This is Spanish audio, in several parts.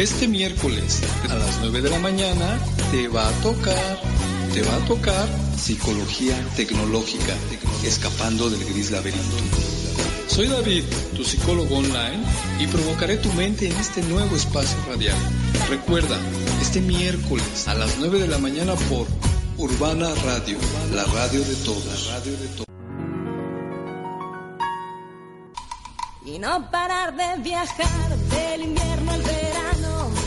Este miércoles a las 9 de la mañana te va a tocar, te va a tocar psicología tecnológica, escapando del gris laberinto. Soy David, tu psicólogo online, y provocaré tu mente en este nuevo espacio radial. Recuerda, este miércoles a las 9 de la mañana por Urbana Radio, la radio de todos. Y no parar de viajar del invierno al verano,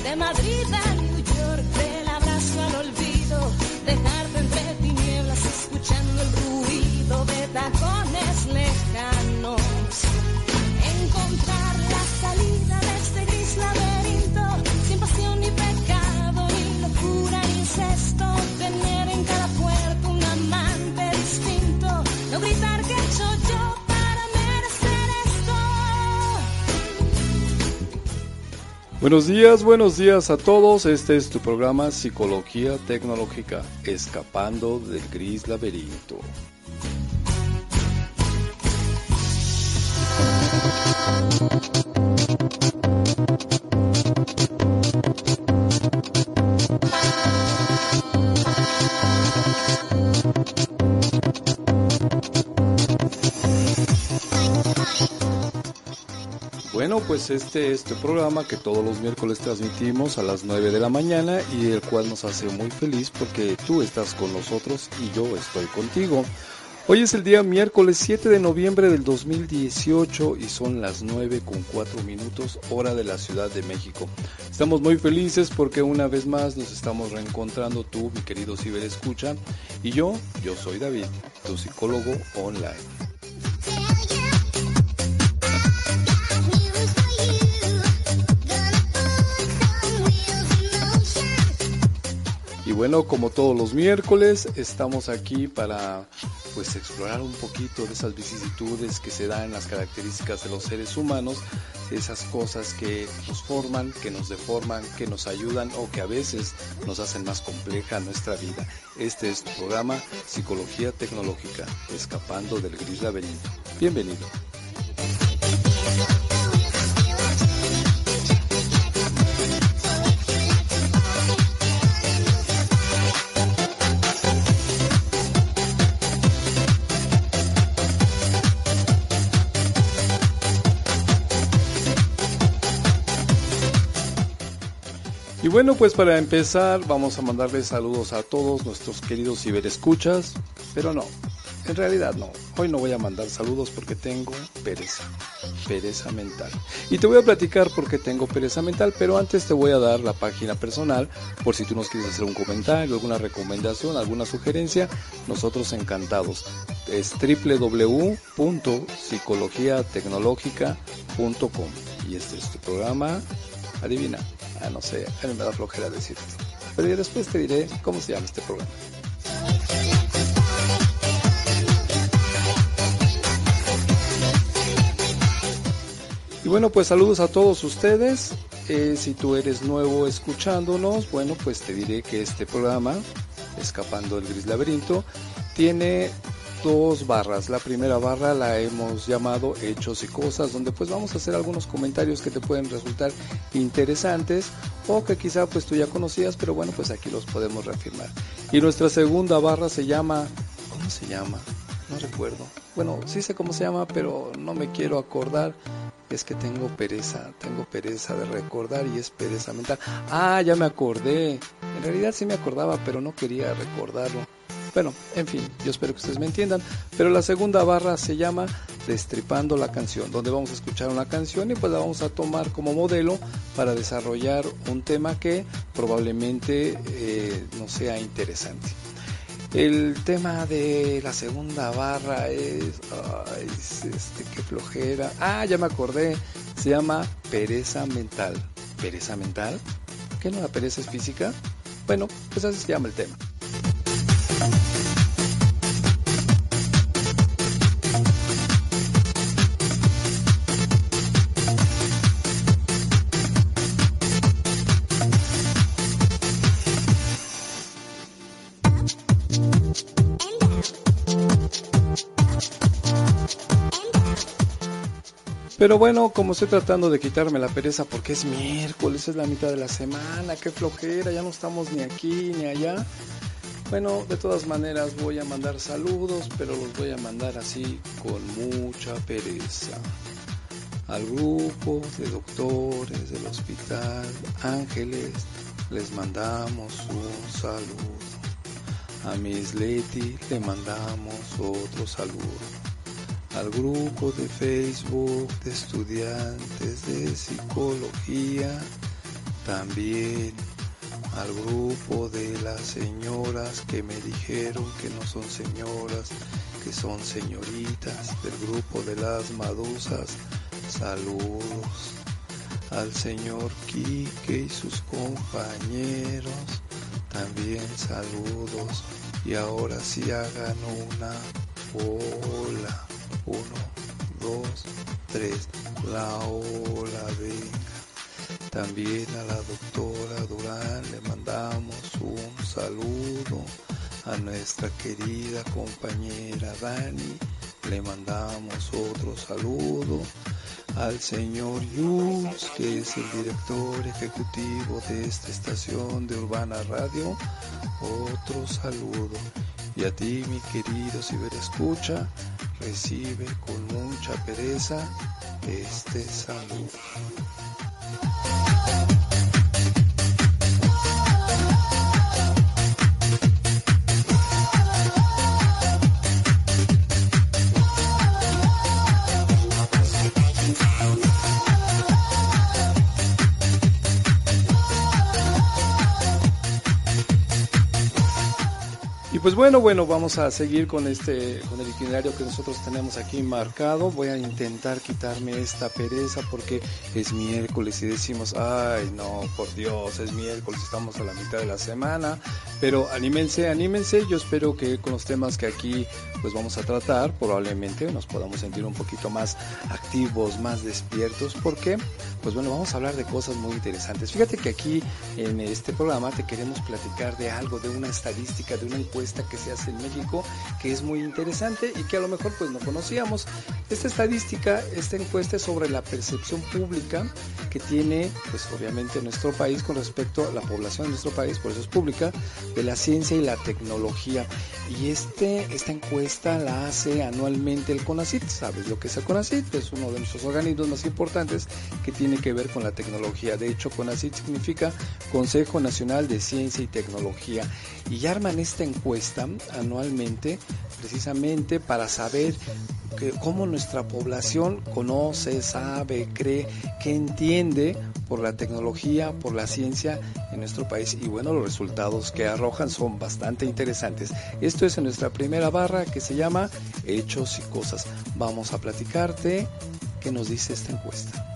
de Madrid a New York, del abrazo al olvido, dejarte entre tinieblas escuchando el ruido de tacones lejanos, Buenos días, buenos días a todos. Este es tu programa Psicología Tecnológica, escapando del gris laberinto. Bueno, pues este es tu programa que todos los miércoles transmitimos a las 9 de la mañana y el cual nos hace muy feliz porque tú estás con nosotros y yo estoy contigo. Hoy es el día miércoles 7 de noviembre del 2018 y son las 9 con 4 minutos hora de la Ciudad de México. Estamos muy felices porque una vez más nos estamos reencontrando tú, mi querido ciberescucha, y yo, yo soy David, tu psicólogo online. Y bueno, como todos los miércoles, estamos aquí para pues explorar un poquito de esas vicisitudes que se dan en las características de los seres humanos, esas cosas que nos forman, que nos deforman, que nos ayudan o que a veces nos hacen más compleja nuestra vida. Este es tu programa Psicología Tecnológica, escapando del gris laberinto. Bienvenido. Bueno, pues para empezar vamos a mandarles saludos a todos nuestros queridos ciberescuchas, pero no, en realidad no, hoy no voy a mandar saludos porque tengo pereza, pereza mental. Y te voy a platicar por qué tengo pereza mental, pero antes te voy a dar la página personal por si tú nos quieres hacer un comentario, alguna recomendación, alguna sugerencia, nosotros encantados. Es www.psicologiatecnologica.com y este es tu programa, adivina. Ah, no sé, a mí me da flojera decirte. Pero ya después te diré cómo se llama este programa. Y bueno, pues saludos a todos ustedes. Eh, si tú eres nuevo escuchándonos, bueno, pues te diré que este programa, Escapando del Gris Laberinto, tiene dos barras. La primera barra la hemos llamado Hechos y Cosas, donde pues vamos a hacer algunos comentarios que te pueden resultar interesantes o que quizá pues tú ya conocías, pero bueno, pues aquí los podemos reafirmar. Y nuestra segunda barra se llama, ¿cómo se llama? No recuerdo. Bueno, sí sé cómo se llama, pero no me quiero acordar. Es que tengo pereza, tengo pereza de recordar y es pereza mental. Ah, ya me acordé. En realidad sí me acordaba, pero no quería recordarlo. Bueno, en fin, yo espero que ustedes me entiendan. Pero la segunda barra se llama Destripando la canción, donde vamos a escuchar una canción y pues la vamos a tomar como modelo para desarrollar un tema que probablemente eh, no sea interesante. El tema de la segunda barra es, ay, este, qué flojera. Ah, ya me acordé. Se llama pereza mental. ¿Pereza mental? ¿Qué no la pereza es física? Bueno, pues así se llama el tema. Pero bueno, como estoy tratando de quitarme la pereza porque es miércoles, es la mitad de la semana, qué flojera, ya no estamos ni aquí ni allá. Bueno, de todas maneras voy a mandar saludos, pero los voy a mandar así con mucha pereza. Al grupo de doctores del hospital Ángeles les mandamos un saludo. A Miss Leti le mandamos otro saludo. Al grupo de Facebook de estudiantes de psicología también al grupo de las señoras que me dijeron que no son señoras, que son señoritas, del grupo de las madusas, saludos. Al señor Quique y sus compañeros, también saludos. Y ahora sí hagan una ola. Uno, dos, tres. La ola, venga. También a la doctora Durán le mandamos un saludo. A nuestra querida compañera Dani le mandamos otro saludo. Al señor Yus, que es el director ejecutivo de esta estación de Urbana Radio, otro saludo. Y a ti, mi querido ciberescucha, recibe con mucha pereza este saludo. Yeah. Pues bueno, bueno, vamos a seguir con este, con el itinerario que nosotros tenemos aquí marcado. Voy a intentar quitarme esta pereza porque es miércoles y decimos, ay no, por Dios, es miércoles, estamos a la mitad de la semana. Pero anímense, anímense. Yo espero que con los temas que aquí pues vamos a tratar, probablemente nos podamos sentir un poquito más activos, más despiertos. porque Pues bueno, vamos a hablar de cosas muy interesantes. Fíjate que aquí en este programa te queremos platicar de algo, de una estadística, de una encuesta que se hace en México, que es muy interesante y que a lo mejor pues no conocíamos. Esta estadística, esta encuesta es sobre la percepción pública que tiene pues obviamente nuestro país con respecto a la población de nuestro país, por eso es pública, de la ciencia y la tecnología. Y este, esta encuesta la hace anualmente el CONACIT. ¿Sabes lo que es el CONACIT? Es uno de nuestros organismos más importantes que tiene que ver con la tecnología. De hecho, CONACIT significa Consejo Nacional de Ciencia y Tecnología. Y arman esta encuesta anualmente precisamente para saber que, cómo nuestra población conoce, sabe, cree, que entiende por la tecnología, por la ciencia en nuestro país. Y bueno, los resultados que arrojan son bastante interesantes. Esto es en nuestra primera barra que se llama Hechos y Cosas. Vamos a platicarte qué nos dice esta encuesta.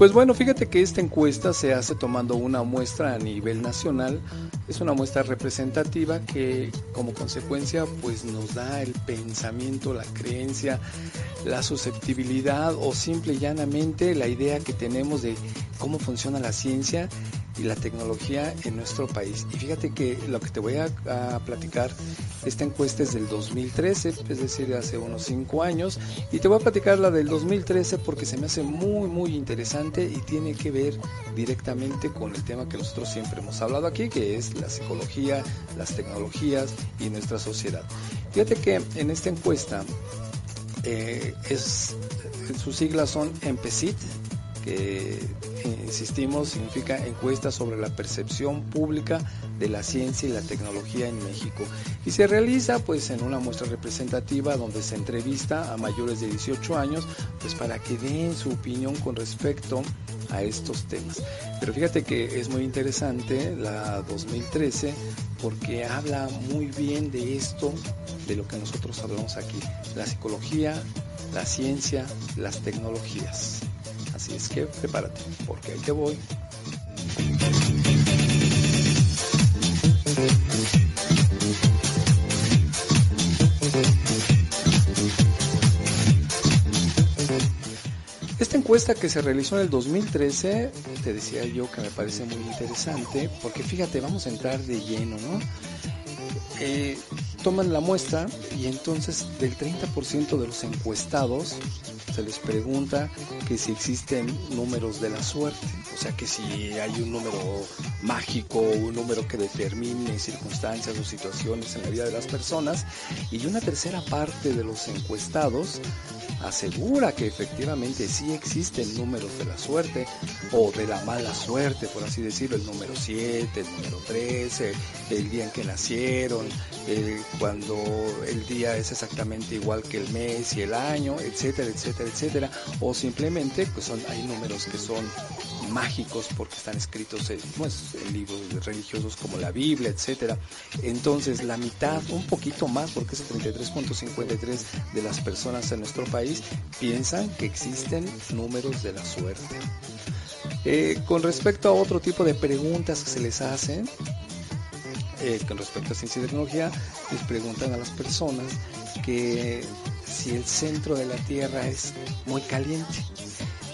Pues bueno, fíjate que esta encuesta se hace tomando una muestra a nivel nacional. Es una muestra representativa que como consecuencia pues nos da el pensamiento, la creencia, la susceptibilidad o simple y llanamente la idea que tenemos de cómo funciona la ciencia y la tecnología en nuestro país. Y fíjate que lo que te voy a, platicar, esta encuesta es del 2013, es decir, hace unos 5 años, y te voy a platicar la del 2013 porque se me hace muy, muy interesante y tiene que ver directamente con el tema que nosotros siempre hemos hablado aquí, que es la psicología, las tecnologías y nuestra sociedad. Fíjate que en esta encuesta, eh, es, sus siglas son EMPECIT, que insistimos significa encuesta sobre la percepción pública de la ciencia y la tecnología en México y se realiza pues en una muestra representativa donde se entrevista a mayores de 18 años pues para que den su opinión con respecto a estos temas. Pero fíjate que es muy interesante la 2013 porque habla muy bien de esto, de lo que nosotros hablamos aquí, la psicología, la ciencia, las tecnologías. Así es que prepárate, porque ahí te voy. encuesta que se realizó en el 2013, te decía yo que me parece muy interesante, porque fíjate, vamos a entrar de lleno, ¿no? Eh, toman la muestra y entonces del 30% de los encuestados se les pregunta que si existen números de la suerte, o sea que si hay un número mágico, un número que determine circunstancias o situaciones en la vida de las personas, y una tercera parte de los encuestados asegura que efectivamente sí existen números de la suerte o de la mala suerte, por así decirlo, el número 7, el número 13, el día en que nacieron, cuando el día es exactamente igual que el mes y el año, etcétera, etcétera, etcétera, o simplemente pues son, hay números que son mágicos porque están escritos en, pues, libros religiosos como la Biblia, etcétera. Entonces la mitad, un poquito más, porque es el 33.53 de las personas en nuestro país piensan que existen números de la suerte. Eh, con respecto a otro tipo de preguntas que se les hacen, eh, con respecto a ciencia y tecnología, les preguntan a las personas que si el centro de la Tierra es muy caliente.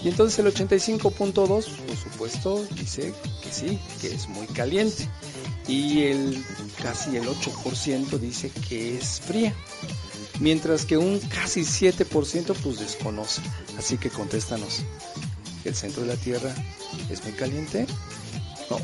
Y entonces el 85.2, por supuesto, dice que sí, que es muy caliente. Y el casi el 8% dice que es fría. Mientras que un casi 7% pues desconoce. Así que contéstanos. ¿El centro de la Tierra es muy caliente? No.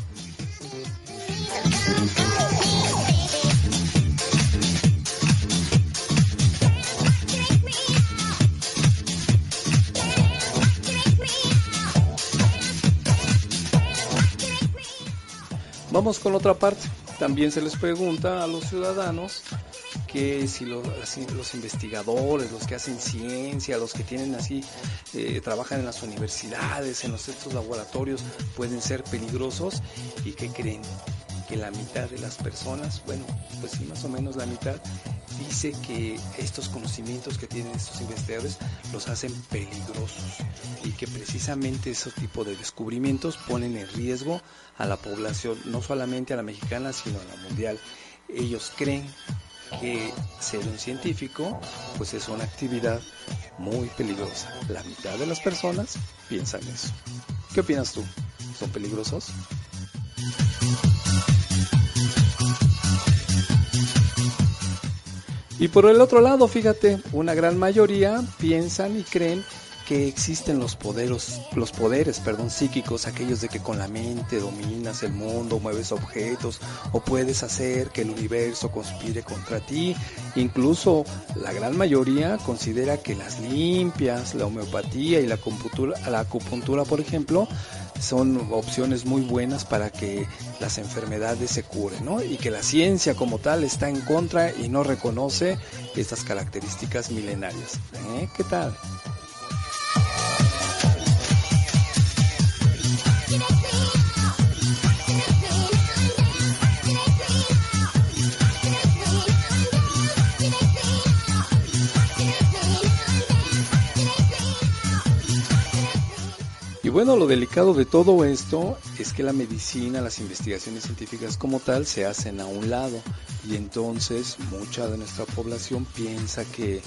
Vamos con otra parte. También se les pregunta a los ciudadanos que si los, los investigadores, los que hacen ciencia, los que tienen así, eh, trabajan en las universidades, en los estos laboratorios, pueden ser peligrosos y que creen que la mitad de las personas, bueno, pues sí, más o menos la mitad, dice que estos conocimientos que tienen estos investigadores los hacen peligrosos y que precisamente ese tipo de descubrimientos ponen en riesgo a la población, no solamente a la mexicana, sino a la mundial. Ellos creen que ser un científico pues es una actividad muy peligrosa. La mitad de las personas piensan eso. ¿Qué opinas tú? ¿Son peligrosos? Y por el otro lado, fíjate, una gran mayoría piensan y creen que existen los poderes, los poderes, perdón, psíquicos, aquellos de que con la mente dominas el mundo, mueves objetos o puedes hacer que el universo conspire contra ti. Incluso la gran mayoría considera que las limpias, la homeopatía y la acupuntura, la acupuntura, por ejemplo, son opciones muy buenas para que las enfermedades se curen, ¿no? Y que la ciencia como tal está en contra y no reconoce estas características milenarias. ¿Eh? ¿Qué tal? Bueno, lo delicado de todo esto es que la medicina, las investigaciones científicas como tal se hacen a un lado. Y entonces mucha de nuestra población piensa que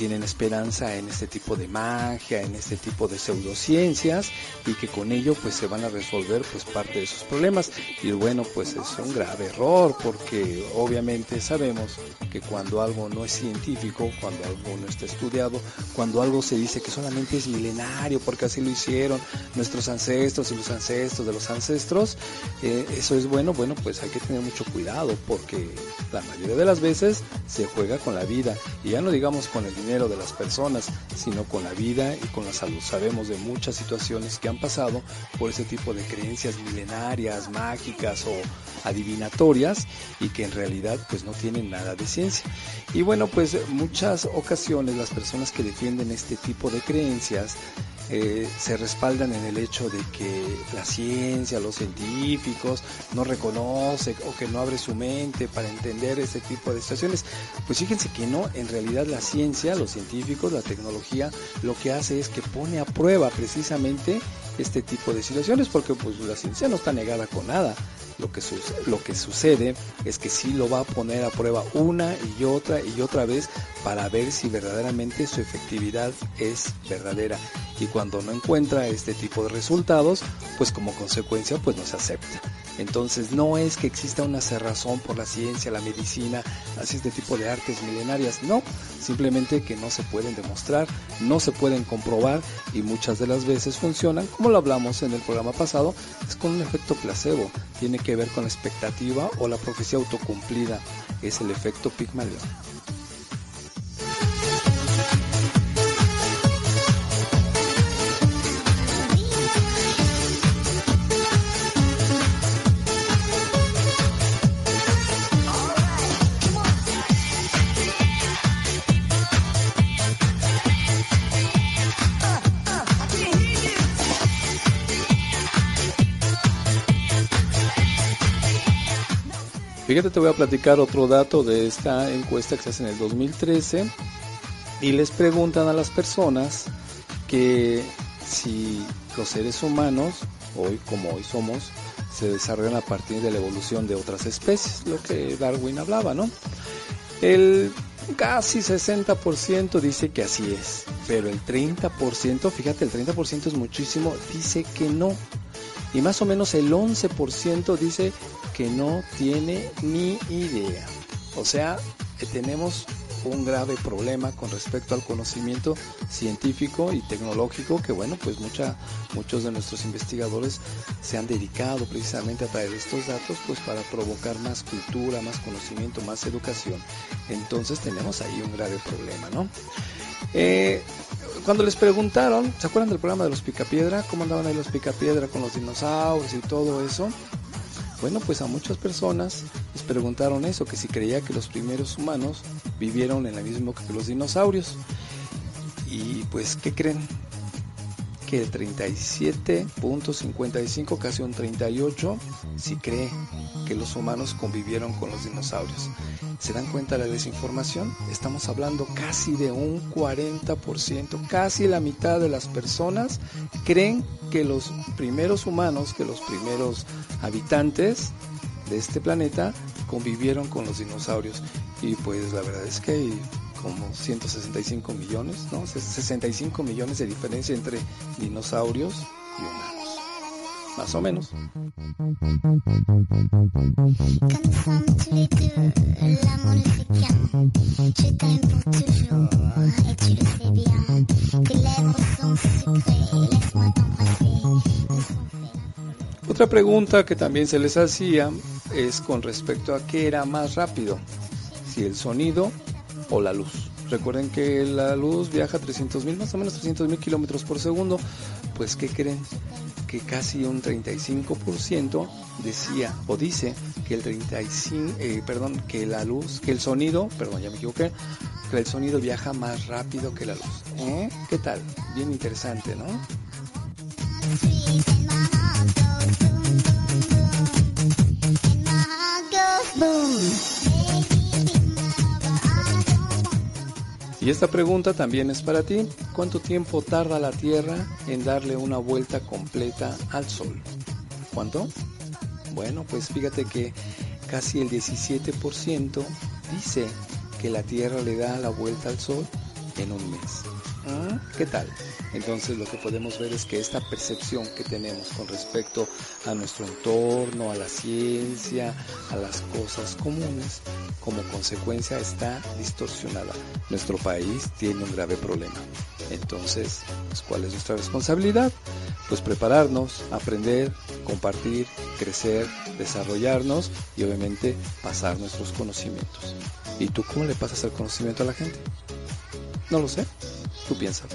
tienen esperanza en este tipo de magia, en este tipo de pseudociencias y que con ello pues se van a resolver pues parte de sus problemas. Y bueno, pues es un grave error porque obviamente sabemos que cuando algo no es científico, cuando algo no está estudiado, cuando algo se dice que solamente es milenario porque así lo hicieron nuestros ancestros y los ancestros de los ancestros, eh, eso es bueno, bueno pues hay que tener mucho cuidado porque la mayoría de las veces se juega con la vida y ya no digamos con el dinero de las personas, sino con la vida y con la salud. Sabemos de muchas situaciones que han pasado por ese tipo de creencias milenarias, mágicas o adivinatorias y que en realidad pues no tienen nada de ciencia. Y bueno, pues muchas ocasiones las personas que defienden este tipo de creencias eh, se respaldan en el hecho de que la ciencia, los científicos no reconoce o que no abre su mente para entender ese tipo de situaciones. Pues fíjense que no, en realidad la ciencia, los científicos, la tecnología, lo que hace es que pone a prueba precisamente este tipo de situaciones porque pues la ciencia no está negada con nada. Lo que, lo que sucede es que sí lo va a poner a prueba una y otra y otra vez para ver si verdaderamente su efectividad es verdadera y cuando no encuentra este tipo de resultados, pues como consecuencia pues no se acepta. Entonces no es que exista una cerrazón por la ciencia, la medicina, así este tipo de artes milenarias, no, simplemente que no se pueden demostrar, no se pueden comprobar y muchas de las veces funcionan, como lo hablamos en el programa pasado, es con un efecto placebo, tiene que ver con la expectativa o la profecía autocumplida, es el efecto Pigmalión. Fíjate, te voy a platicar otro dato de esta encuesta que se hace en el 2013 y les preguntan a las personas que si los seres humanos, hoy como hoy somos, se desarrollan a partir de la evolución de otras especies, lo que Darwin hablaba, ¿no? El casi 60% dice que así es, pero el 30%, fíjate, el 30% es muchísimo, dice que no. Y más o menos el 11% dice que no tiene ni idea. O sea, que tenemos un grave problema con respecto al conocimiento científico y tecnológico que bueno pues mucha, muchos de nuestros investigadores se han dedicado precisamente a traer estos datos pues para provocar más cultura, más conocimiento, más educación. Entonces tenemos ahí un grave problema, ¿no? Eh, cuando les preguntaron, ¿se acuerdan del programa de los Picapiedra? ¿Cómo andaban ahí los Picapiedra con los dinosaurios y todo eso? Bueno, pues a muchas personas les preguntaron eso, que si creía que los primeros humanos vivieron en la misma que los dinosaurios. Y pues, ¿qué creen? Que el 37.55, casi un 38, si cree que los humanos convivieron con los dinosaurios. ¿Se dan cuenta de la desinformación? Estamos hablando casi de un 40%, casi la mitad de las personas creen que los primeros humanos, que los primeros habitantes de este planeta convivieron con los dinosaurios. Y pues la verdad es que hay como 165 millones, ¿no? 65 millones de diferencia entre dinosaurios y humanos más o menos. Otra pregunta que también se les hacía es con respecto a qué era más rápido, si el sonido o la luz. Recuerden que la luz viaja 300 mil, más o menos 300 mil kilómetros por segundo. Pues, ¿qué creen? Que casi un 35% decía o dice que el 35, eh, perdón, que la luz, que el sonido, perdón, ya me equivoqué, que el sonido viaja más rápido que la luz. ¿Eh? ¿Qué tal? Bien interesante, ¿no? Y esta pregunta también es para ti. ¿Cuánto tiempo tarda la Tierra en darle una vuelta completa al Sol? ¿Cuánto? Bueno, pues fíjate que casi el 17% dice que la Tierra le da la vuelta al Sol en un mes. ¿Ah? ¿Qué tal? Entonces lo que podemos ver es que esta percepción que tenemos con respecto a nuestro entorno, a la ciencia, a las cosas comunes, como consecuencia está distorsionada. Nuestro país tiene un grave problema. Entonces, pues, ¿cuál es nuestra responsabilidad? Pues prepararnos, aprender, compartir, crecer, desarrollarnos y obviamente pasar nuestros conocimientos. ¿Y tú cómo le pasas el conocimiento a la gente? No lo sé. Tú piensas.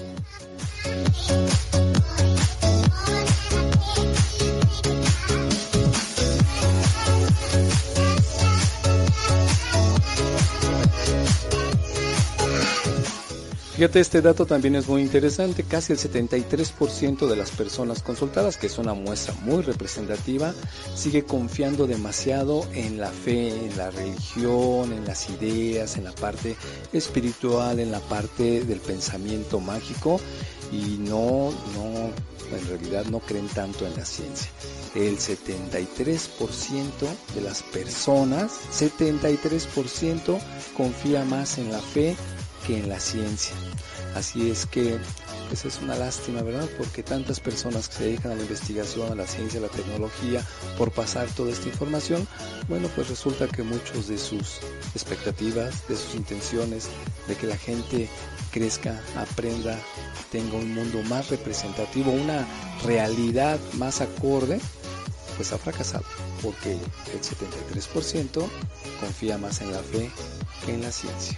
Fíjate, este dato también es muy interesante. Casi el 73% de las personas consultadas, que es una muestra muy representativa, sigue confiando demasiado en la fe, en la religión, en las ideas, en la parte espiritual, en la parte del pensamiento mágico y no, no, en realidad no creen tanto en la ciencia. El 73% de las personas, 73% confía más en la fe que en la ciencia. Así es que Esa es una lástima, ¿verdad? Porque tantas personas que se dedican a la investigación, a la ciencia, a la tecnología, por pasar toda esta información, bueno, pues resulta que muchos de sus expectativas, de sus intenciones, de que la gente crezca, aprenda, tenga un mundo más representativo, una realidad más acorde, pues ha fracasado, porque el 73% confía más en la fe que en la ciencia.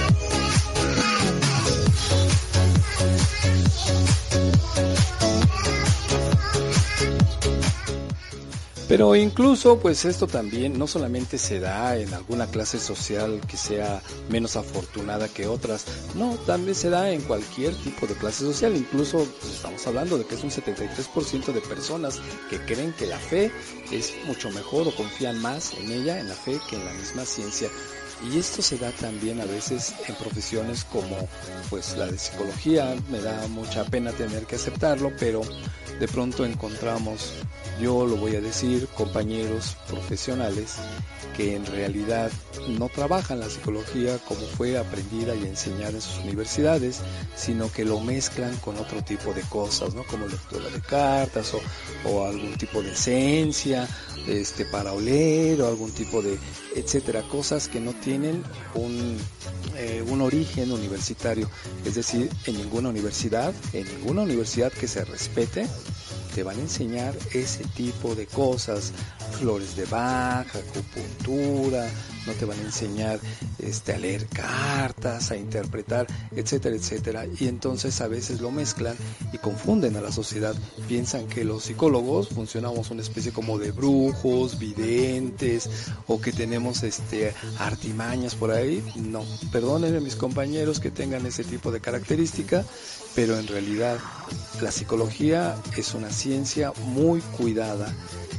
Pero incluso pues esto también no solamente se da en alguna clase social que sea menos afortunada que otras, no, también se da en cualquier tipo de clase social, incluso pues, estamos hablando de que es un 73% de personas que creen que la fe es mucho mejor o confían más en ella, en la fe, que en la misma ciencia. Y esto se da también a veces en profesiones como pues la de psicología, me da mucha pena tener que aceptarlo, pero de pronto encontramos yo lo voy a decir, compañeros profesionales que en realidad no trabajan la psicología como fue aprendida y enseñada en sus universidades, sino que lo mezclan con otro tipo de cosas, ¿no? Como lectura de cartas o, algún tipo de esencia, este, para oler o algún tipo de, etcétera, cosas que no tienen un, eh, un origen universitario. Es decir, en ninguna universidad, en ninguna universidad que se respete, te van a enseñar ese tipo de cosas, flores de baja, acupuntura, no te van a enseñar este, a leer cartas, a interpretar, etcétera, etcétera. Y entonces a veces lo mezclan y confunden a la sociedad. Piensan que los psicólogos funcionamos una especie como de brujos, videntes, o que tenemos este, artimañas por ahí. No, perdónenme mis compañeros que tengan ese tipo de característica, pero en realidad la psicología es una ciencia muy cuidada.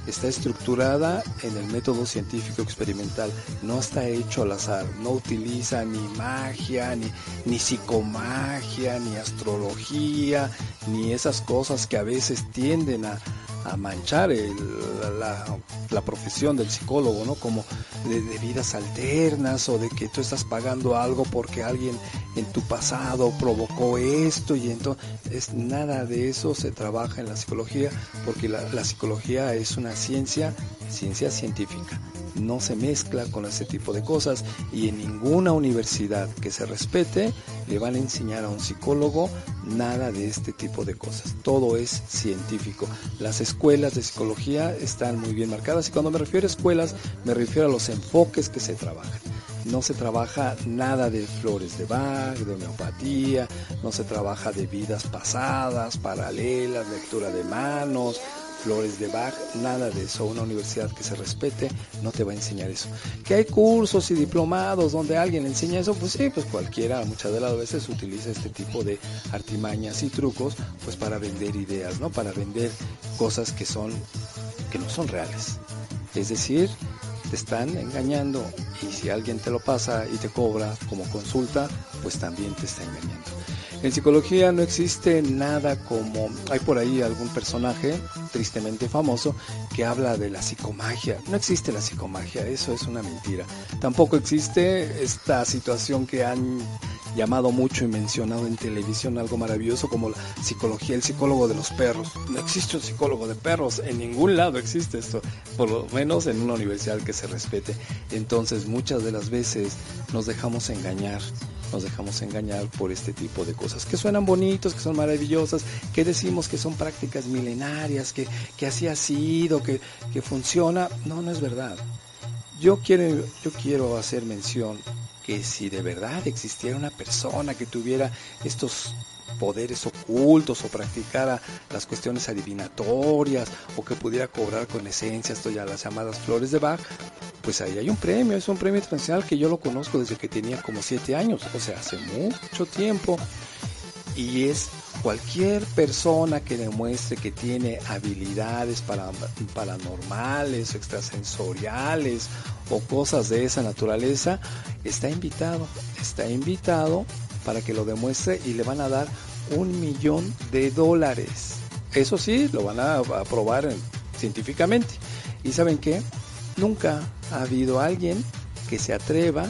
Está estructurada en el método científico experimental, no está hecho al azar, no utiliza ni magia, ni, ni psicomagia, ni astrología, ni esas cosas que a veces tienden a, a manchar la, profesión del psicólogo, ¿no? Como de, vidas alternas o de que tú estás pagando algo porque alguien en tu pasado provocó esto y entonces nada de eso se trabaja en la psicología porque la psicología es una ciencia, ciencia científica no se mezcla con ese tipo de cosas y en ninguna universidad que se respete le van a enseñar a un psicólogo nada de este tipo de cosas. Todo es científico. Las escuelas de psicología están muy bien marcadas y cuando me refiero a escuelas me refiero a los enfoques que se trabajan no se trabaja nada de flores de Bach, de homeopatía, no se trabaja de vidas pasadas, paralelas, lectura de manos, flores de Bach, nada de eso. Una universidad que se respete no te va a enseñar eso. Que hay cursos y diplomados donde alguien enseña eso, pues sí, pues cualquiera muchas de las veces utiliza este tipo de artimañas y trucos pues para vender ideas, ¿no? Para vender cosas que son que no son reales. Es decir, te están engañando y si alguien te lo pasa y te cobra como consulta, pues también te está engañando. En psicología no existe nada como, hay por ahí algún personaje tristemente famoso que habla de la psicomagia. No existe la psicomagia, eso es una mentira. Tampoco existe esta situación que han llamado mucho y mencionado en televisión, algo maravilloso como la psicología, el psicólogo de los perros. No existe un psicólogo de perros, en ningún lado existe esto, por lo menos en una universidad que se respete. Entonces muchas de las veces nos dejamos engañar nos dejamos engañar por este tipo de cosas que suenan bonitos, que son maravillosas, que decimos que son prácticas milenarias, que, que así ha sido, que, que funciona. No, no es verdad. Yo quiero, yo quiero hacer mención que si de verdad existiera una persona que tuviera estos poderes ocultos o practicara las cuestiones adivinatorias o que pudiera cobrar con esencia, esto ya las llamadas flores de Bach, pues ahí hay un premio, es un premio internacional que yo lo conozco desde que tenía como siete años, o sea, hace mucho tiempo. Y es cualquier persona que demuestre que tiene habilidades para, paranormales, extrasensoriales o cosas de esa naturaleza, está invitado, está invitado para que lo demuestre y le van a dar un millón de dólares. Eso sí, lo van a, probar científicamente. ¿Y saben qué? Nunca ha habido alguien que se atreva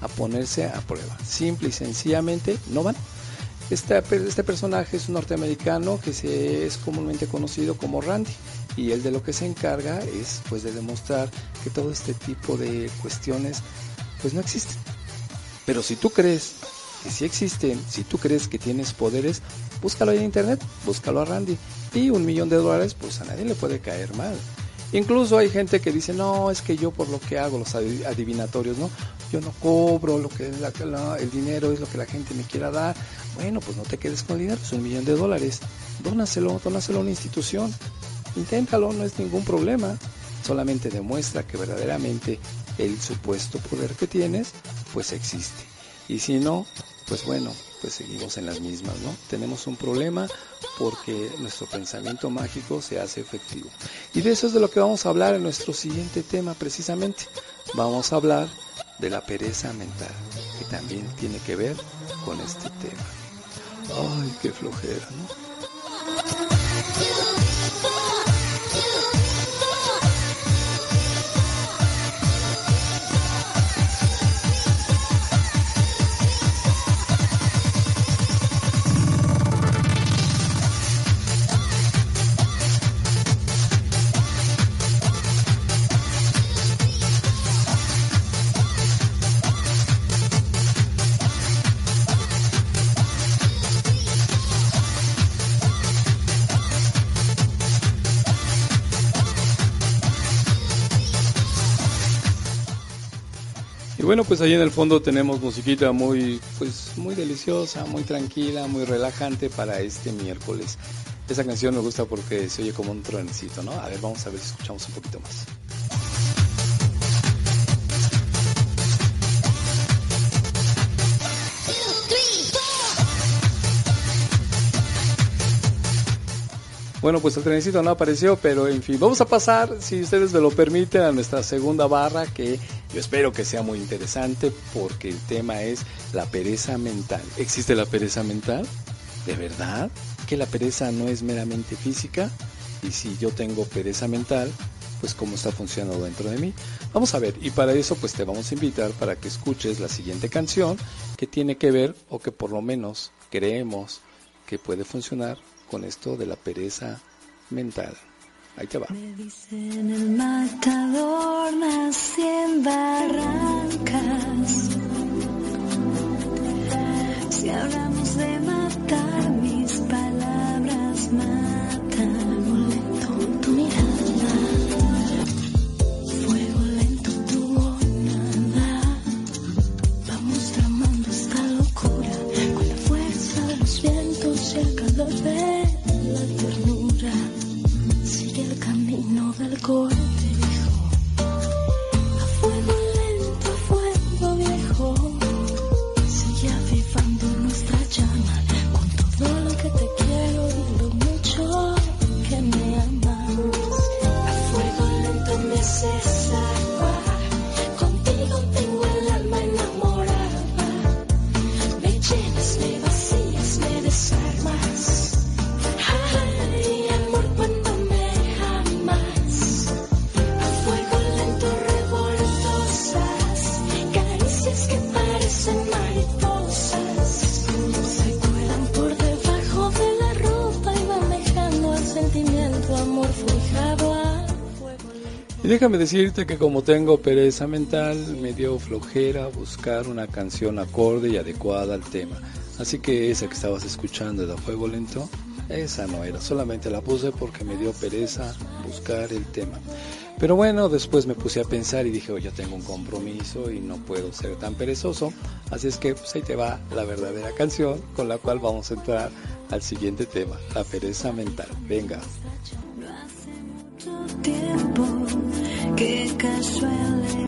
a ponerse a prueba. Simple y sencillamente no van. Este, este personaje es un norteamericano que se, es comúnmente conocido como Randy y él de lo que se encarga es pues de demostrar que todo este tipo de cuestiones pues no existen. Pero si tú crees que sí existen, si tú crees que tienes poderes, búscalo en internet, búscalo a Randy y un millón de dólares pues a nadie le puede caer mal. Incluso hay gente que dice, no, es que yo por lo que hago, los adivinatorios, ¿no? Yo no cobro lo que el dinero es lo que la gente me quiera dar. Bueno, pues no te quedes con el dinero, es un millón de dólares. Dónaselo, dónaselo a una institución. Inténtalo, no es ningún problema. Solamente demuestra que verdaderamente el supuesto poder que tienes, pues existe. Y si no, pues bueno, pues seguimos en las mismas, ¿no? Tenemos un problema porque nuestro pensamiento mágico se hace efectivo. Y de eso es de lo que vamos a hablar en nuestro siguiente tema precisamente. Vamos a hablar de la pereza mental, que también tiene que ver con este tema. Ay, qué flojera, ¿no? Bueno, pues ahí en el fondo tenemos musiquita muy, pues muy deliciosa, muy tranquila, muy relajante para este miércoles. Esa canción me gusta porque se oye como un tronecito, ¿no? A ver, vamos a ver si escuchamos un poquito más. Bueno, pues el trenecito no apareció, pero en fin, vamos a pasar, si ustedes me lo permiten, a nuestra segunda barra, que yo espero que sea muy interesante, porque el tema es la pereza mental. ¿Existe la pereza mental? ¿De verdad? ¿Que la pereza no es meramente física? Y si yo tengo pereza mental, pues cómo está funcionando dentro de mí. Vamos a ver, y para eso pues te vamos a invitar para que escuches la siguiente canción que tiene que ver, o que por lo menos creemos que puede funcionar con esto de la pereza mental. Ahí te va. Me dicen el matador nací en Barrancas. Si hablamos de matar, mis palabras matan. Del corte Déjame decirte que como tengo pereza mental, me dio flojera buscar una canción acorde y adecuada al tema. Así que esa que estabas escuchando de Fuego Lento, esa no era, solamente la puse porque me dio pereza buscar el tema. Pero bueno, después me puse a pensar y dije, yo tengo un compromiso y no puedo ser tan perezoso. Así es que pues ahí te va la verdadera canción con la cual vamos a entrar al siguiente tema, la pereza mental. Venga. Que casual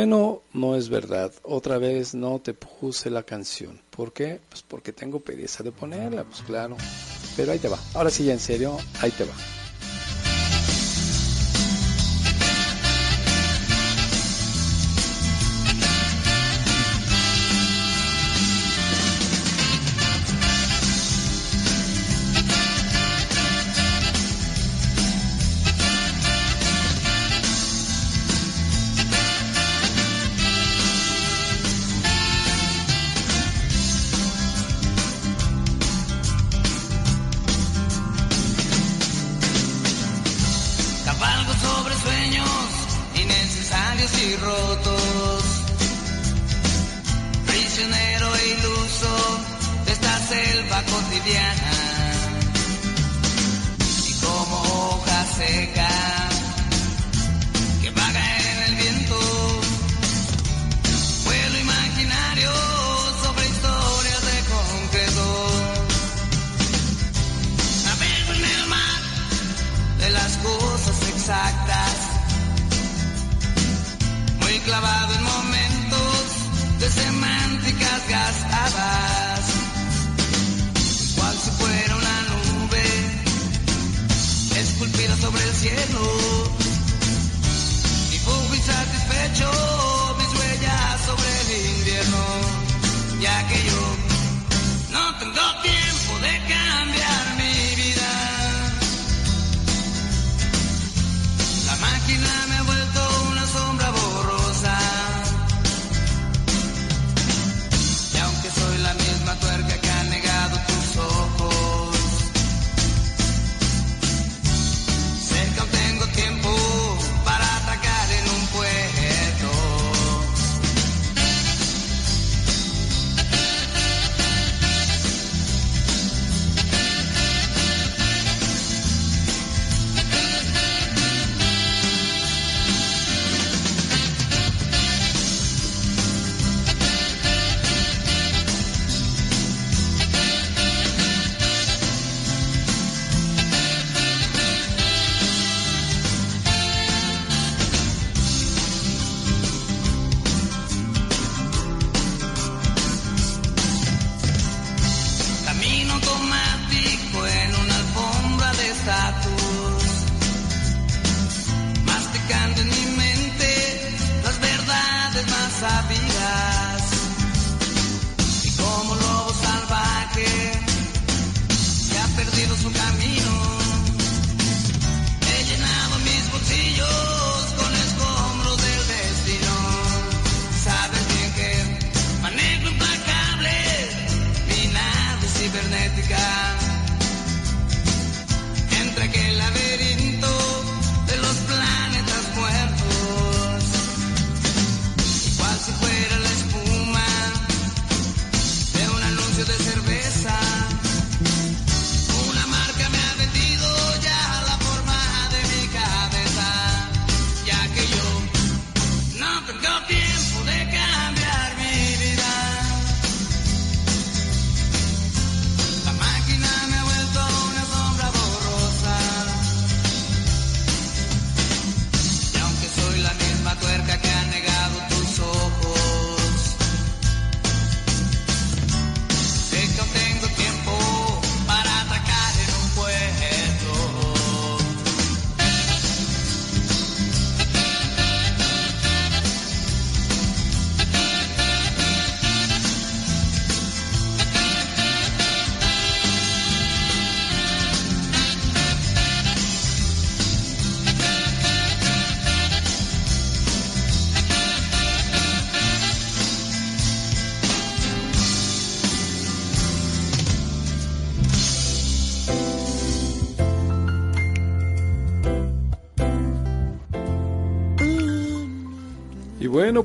bueno, no es verdad. Otra vez no te puse la canción. ¿Por qué? Pues porque tengo pereza de ponerla, pues claro. Pero ahí te va. Ahora sí, ya en serio, ahí te va.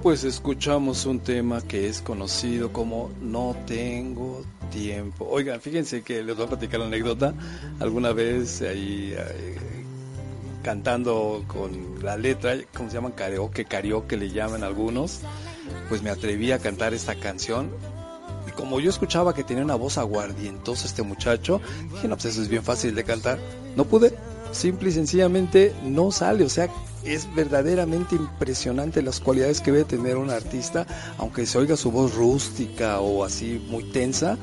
Pues escuchamos un tema que es conocido como No tengo tiempo. Oigan, fíjense que les voy a platicar la anécdota. Alguna vez ahí eh, cantando con la letra, ¿cómo se llaman? Karaoke, karaoke le llaman algunos. Pues me atreví a cantar esta canción. Y como yo escuchaba que tenía una voz aguardientosa este muchacho, dije, no, pues eso es bien fácil de cantar. No pude, simple y sencillamente no sale. O sea, es verdaderamente impresionante las cualidades que debe tener un artista, aunque se oiga su voz rústica o así muy tensa,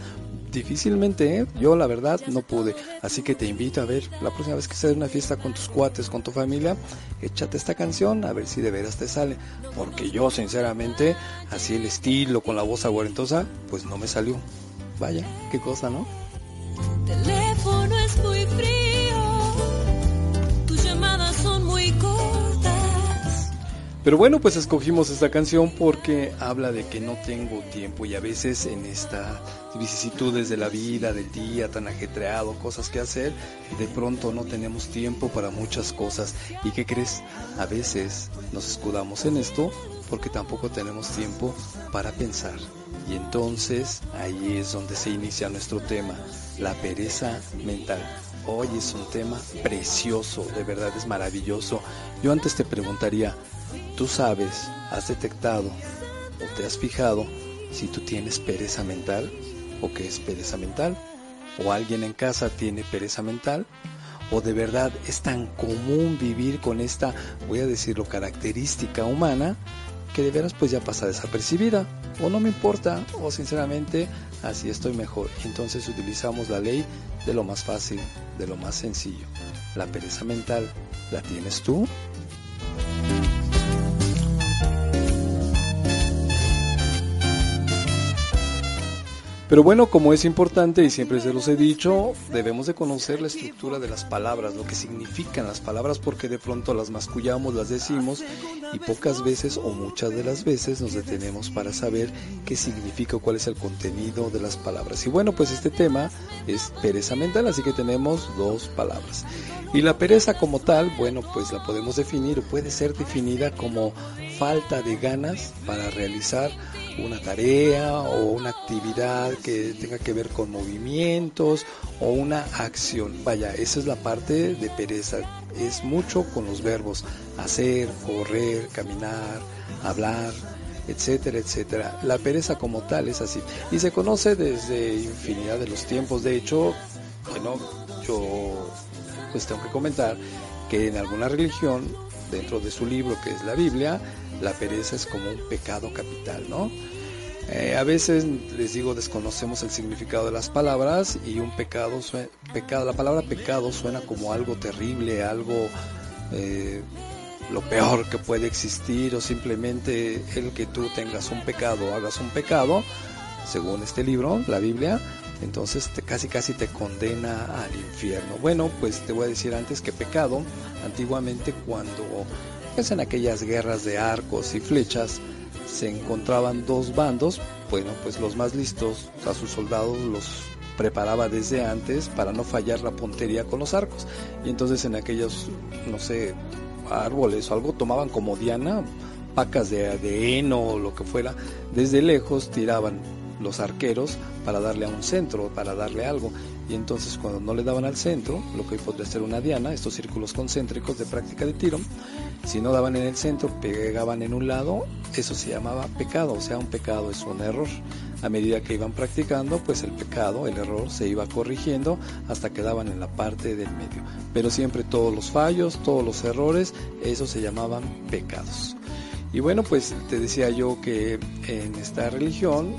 difícilmente, ¿eh? yo la verdad no pude. Así que te invito a ver, la próxima vez que sea una fiesta con tus cuates, con tu familia, échate esta canción a ver si de veras te sale. Porque yo, sinceramente, así el estilo, con la voz aguarentosa, pues no me salió. Vaya, qué cosa, ¿no? Teléfono es muy frío, Pero bueno, pues escogimos esta canción porque habla de que no tengo tiempo y a veces en estas vicisitudes de la vida, del día tan ajetreado, cosas que hacer, de pronto no tenemos tiempo para muchas cosas. ¿Y qué crees? A veces nos escudamos en esto porque tampoco tenemos tiempo para pensar. Y entonces ahí es donde se inicia nuestro tema, la pereza mental. Hoy es un tema precioso, de verdad es maravilloso. Yo antes te preguntaría, ¿tú sabes, has detectado o te has fijado si tú tienes pereza mental o qué es pereza mental? ¿O alguien en casa tiene pereza mental? ¿O de verdad es tan común vivir con esta, voy a decirlo, característica humana que de veras pues ya pasa desapercibida? o no me importa o sinceramente así estoy mejor. Entonces utilizamos la ley de lo más fácil, de lo más sencillo. La pereza mental, ¿la tienes tú? Pero bueno, como es importante y siempre se los he dicho, debemos de conocer la estructura de las palabras, lo que significan las palabras, porque de pronto las mascullamos, las decimos y pocas veces o muchas de las veces nos detenemos para saber qué significa o cuál es el contenido de las palabras. Y bueno, pues este tema es pereza mental, así que tenemos dos palabras. Y la pereza como tal, bueno, pues la podemos definir o puede ser definida como falta de ganas para realizar una tarea o una actividad que tenga que ver con movimientos o una acción. Vaya, esa es la parte de pereza. Es mucho con los verbos hacer, correr, caminar, hablar, etcétera, etcétera. La pereza como tal es así. Y se conoce desde infinidad de los tiempos. De hecho, bueno, yo pues tengo que comentar que en alguna religión, dentro de su libro que es la Biblia, la pereza es como un pecado capital, ¿no? Eh, a veces les digo desconocemos el significado de las palabras y un pecado, pecado la palabra pecado suena como algo terrible, algo eh, lo peor que puede existir o simplemente el que tú tengas un pecado, hagas un pecado, según este libro, la Biblia, entonces te, casi casi te condena al infierno. Bueno, pues te voy a decir antes que pecado, antiguamente cuando pues en aquellas guerras de arcos y flechas se encontraban dos bandos, bueno, pues los más listos a sus soldados los preparaba desde antes para no fallar la puntería con los arcos. Y entonces en aquellos, no sé, árboles o algo tomaban como diana, pacas de, de heno o lo que fuera, desde lejos tiraban los arqueros para darle a un centro, para darle algo. Y entonces cuando no le daban al centro, lo que podría ser una diana, estos círculos concéntricos de práctica de tiro, si no daban en el centro, pegaban en un lado, eso se llamaba pecado, o sea, un pecado es un error. A medida que iban practicando, pues el pecado, el error se iba corrigiendo hasta que daban en la parte del medio. Pero siempre todos los fallos, todos los errores, eso se llamaban pecados. Y bueno, pues te decía yo que en esta religión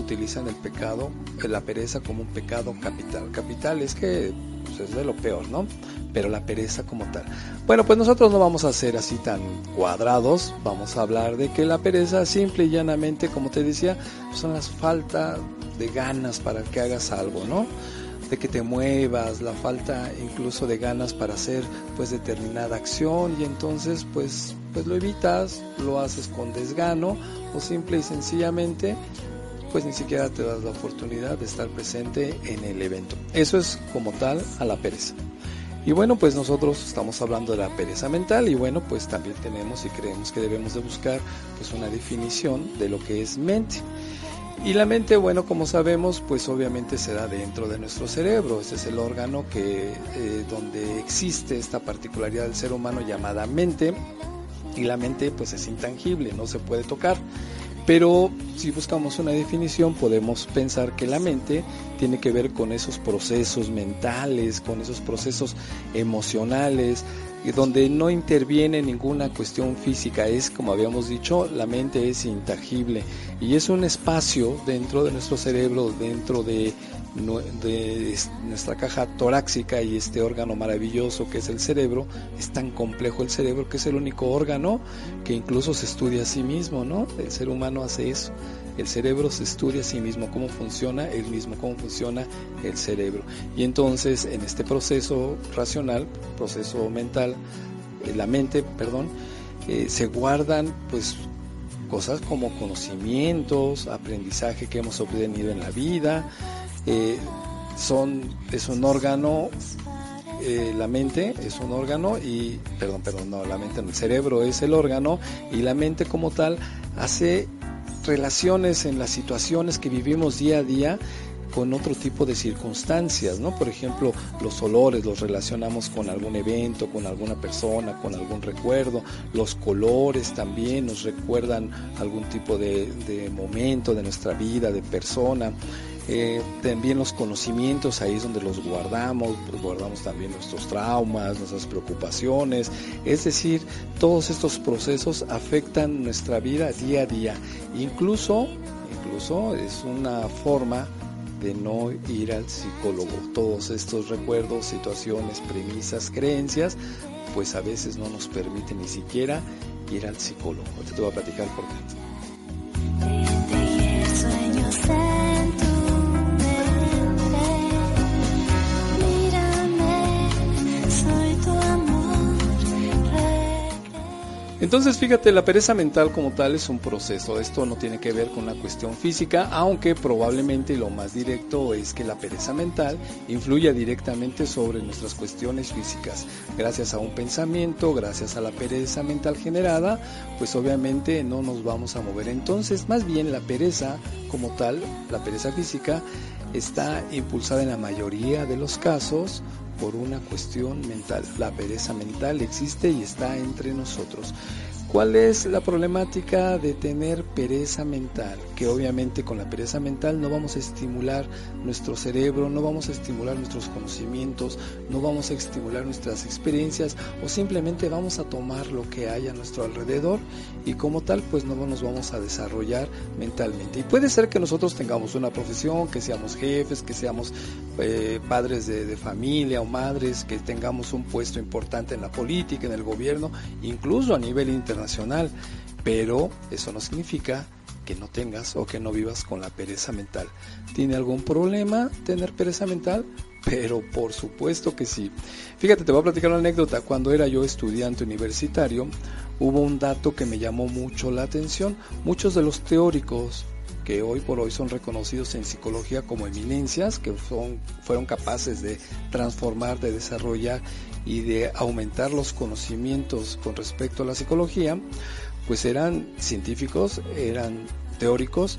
utilizan el pecado, la pereza como un pecado capital. Capital es que pues, es de lo peor, ¿no? Pero la pereza como tal. Bueno, pues nosotros no vamos a ser así tan cuadrados, vamos a hablar de que la pereza simple y llanamente, como te decía, son las falta de ganas para que hagas algo, ¿no? de que te muevas, la falta incluso de ganas para hacer pues determinada acción y entonces pues pues lo evitas, lo haces con desgano o simple y sencillamente pues ni siquiera te das la oportunidad de estar presente en el evento. Eso es como tal a la pereza. Y bueno, pues nosotros estamos hablando de la pereza mental y bueno, pues también tenemos y creemos que debemos de buscar pues una definición de lo que es mente. Y la mente, bueno, como sabemos, pues obviamente se da dentro de nuestro cerebro. Este es el órgano que eh, donde existe esta particularidad del ser humano llamada mente. Y la mente pues es intangible, no se puede tocar. Pero si buscamos una definición podemos pensar que la mente tiene que ver con esos procesos mentales, con esos procesos emocionales donde no interviene ninguna cuestión física, es como habíamos dicho, la mente es intangible y es un espacio dentro de nuestro cerebro, dentro de, de nuestra caja torácica y este órgano maravilloso que es el cerebro, es tan complejo el cerebro que es el único órgano que incluso se estudia a sí mismo, ¿no? El ser humano hace eso. El cerebro se estudia a sí mismo, cómo funciona el mismo, cómo funciona el cerebro. Y entonces en este proceso racional, proceso mental, eh, la mente, perdón, eh, se guardan pues cosas como conocimientos, aprendizaje que hemos obtenido en la vida, eh, son, es un órgano, la mente es un órgano y, perdón, perdón, no, la mente no, el cerebro es el órgano y la mente como tal hace relaciones en las situaciones que vivimos día a día con otro tipo de circunstancias, ¿no? Por ejemplo, los olores los relacionamos con algún evento, con alguna persona, con algún recuerdo. Los colores también nos recuerdan algún tipo de momento de nuestra vida, de persona. Eh, también los conocimientos, ahí es donde los guardamos, pues guardamos también nuestros traumas, nuestras preocupaciones, es decir, todos estos procesos afectan nuestra vida día a día, incluso, incluso es una forma de no ir al psicólogo. Todos estos recuerdos, situaciones, premisas, creencias, pues a veces no nos permiten ni siquiera ir al psicólogo. Te voy a platicar por qué. Entonces, fíjate, la pereza mental como tal es un proceso. Esto no tiene que ver con una cuestión física, aunque probablemente lo más directo es que la pereza mental influya directamente sobre nuestras cuestiones físicas. Gracias a un pensamiento, gracias a la pereza mental generada, pues obviamente no nos vamos a mover. Entonces, más bien la pereza como tal, la pereza física, está impulsada en la mayoría de los casos por una cuestión mental. La pereza mental existe y está entre nosotros. ¿Cuál es la problemática de tener pereza mental? Que obviamente con la pereza mental no vamos a estimular nuestro cerebro, no vamos a estimular nuestros conocimientos, no vamos a estimular nuestras experiencias o simplemente vamos a tomar lo que hay a nuestro alrededor y como tal pues no nos vamos a desarrollar mentalmente. Y puede ser que nosotros tengamos una profesión, que seamos jefes, que seamos eh, padres de, de familia o madres, que tengamos un puesto importante en la política, en el gobierno, incluso a nivel internacional nacional, pero eso no significa que no tengas o que no vivas con la pereza mental. ¿Tiene algún problema tener pereza mental? Pero por supuesto que sí. Fíjate, te voy a platicar una anécdota. Cuando era yo estudiante universitario, hubo un dato que me llamó mucho la atención. Muchos de los teóricos que hoy por hoy son reconocidos en psicología como eminencias, que son, fueron capaces de transformar, de desarrollar y de aumentar los conocimientos con respecto a la psicología, pues eran científicos, eran teóricos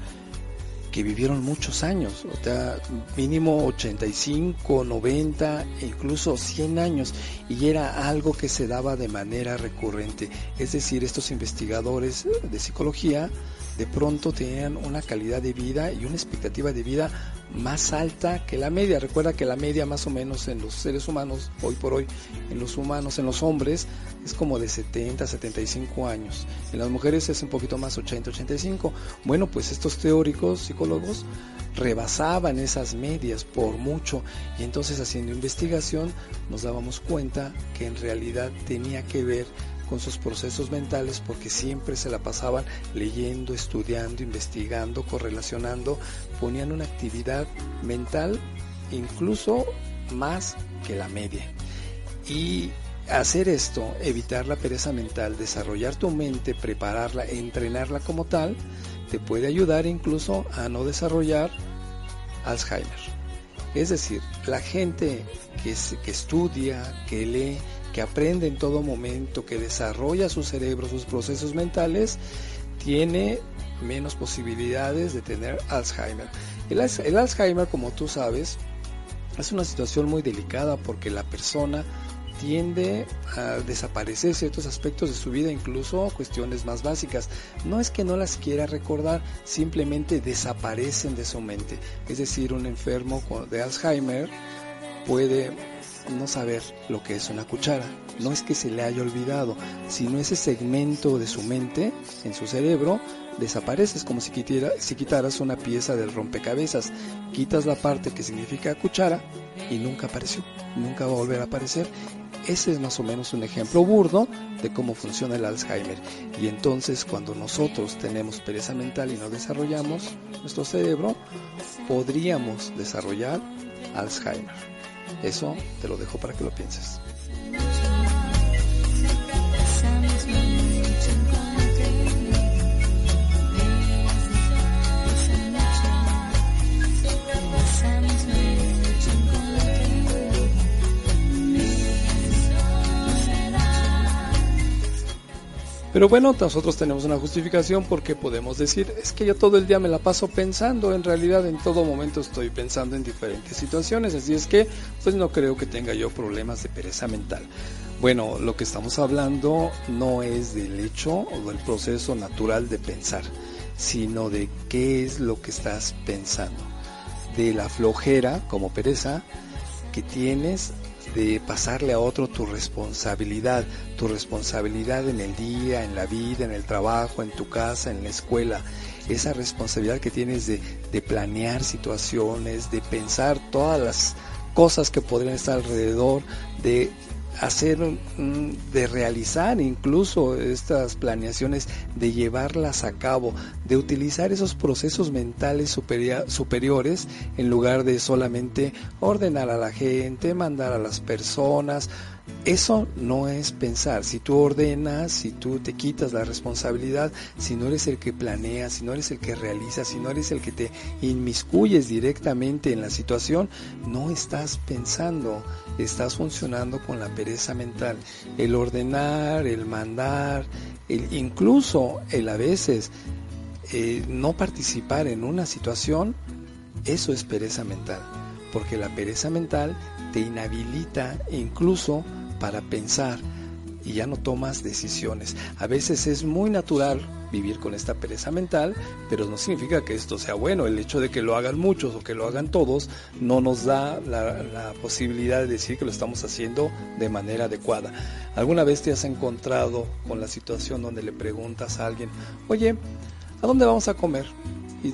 que vivieron muchos años, o sea, mínimo 85, 90, incluso 100 años, y era algo que se daba de manera recurrente. Es decir, estos investigadores de psicología de pronto tenían una calidad de vida y una expectativa de vida más alta que la media. Recuerda que la media más o menos en los seres humanos, hoy por hoy, en los humanos, en los hombres, es como de 70 75 años. En las mujeres es un poquito más 80, 85. Bueno, pues estos teóricos, psicólogos, rebasaban esas medias por mucho y entonces haciendo investigación nos dábamos cuenta que en realidad tenía que ver con sus procesos mentales porque siempre se la pasaban leyendo, estudiando, investigando, correlacionando, ponían una actividad mental incluso más que la media. Y hacer esto, evitar la pereza mental, desarrollar tu mente, prepararla, entrenarla como tal, te puede ayudar incluso a no desarrollar Alzheimer. Es decir, la gente que, estudia, que lee, que aprende en todo momento, que desarrolla su cerebro, sus procesos mentales, tiene menos posibilidades de tener Alzheimer. El, Alzheimer, como tú sabes, es una situación muy delicada porque la persona tiende a desaparecer ciertos aspectos de su vida, incluso cuestiones más básicas. No es que no las quiera recordar, simplemente desaparecen de su mente. Es decir, un enfermo de Alzheimer puede no saber lo que es una cuchara. No es que se le haya olvidado, sino ese segmento de su mente, en su cerebro, desaparece. Es como si, si quitaras una pieza del rompecabezas. Quitas la parte que significa cuchara y nunca apareció, nunca va a volver a aparecer. Ese es más o menos un ejemplo burdo de cómo funciona el Alzheimer. Y entonces cuando nosotros tenemos pereza mental y no desarrollamos nuestro cerebro, podríamos desarrollar Alzheimer. Eso te lo dejo para que lo pienses. Pero bueno, nosotros tenemos una justificación porque podemos decir, es que yo todo el día me la paso pensando, en realidad en todo momento estoy pensando en diferentes situaciones, así es que pues no creo que tenga yo problemas de pereza mental. Bueno, lo que estamos hablando no es del hecho o del proceso natural de pensar, sino de qué es lo que estás pensando, de la flojera como pereza que tienes de pasarle a otro tu responsabilidad, tu responsabilidad en el día, en la vida, en el trabajo, en tu casa, en la escuela, esa responsabilidad que tienes de, de planear situaciones, de pensar todas las cosas que podrían estar alrededor, de hacer, de realizar incluso estas planeaciones, de llevarlas a cabo, de utilizar esos procesos mentales superiores en lugar de solamente ordenar a la gente, mandar a las personas, eso no es pensar. Si tú ordenas, si tú te quitas la responsabilidad, si no eres el que planea, si no eres el que realiza, si no eres el que te inmiscuyes directamente en la situación, no estás pensando, estás funcionando con la pereza mental. El ordenar, el mandar, el, incluso el a veces eh, no participar en una situación, eso es pereza mental. Porque la pereza mental te inhabilita incluso para pensar y ya no tomas decisiones. A veces es muy natural vivir con esta pereza mental, pero no significa que esto sea bueno. El hecho de que lo hagan muchos o que lo hagan todos no nos da la, posibilidad de decir que lo estamos haciendo de manera adecuada. ¿Alguna vez te has encontrado con la situación donde le preguntas a alguien, oye, ¿a dónde vamos a comer? Y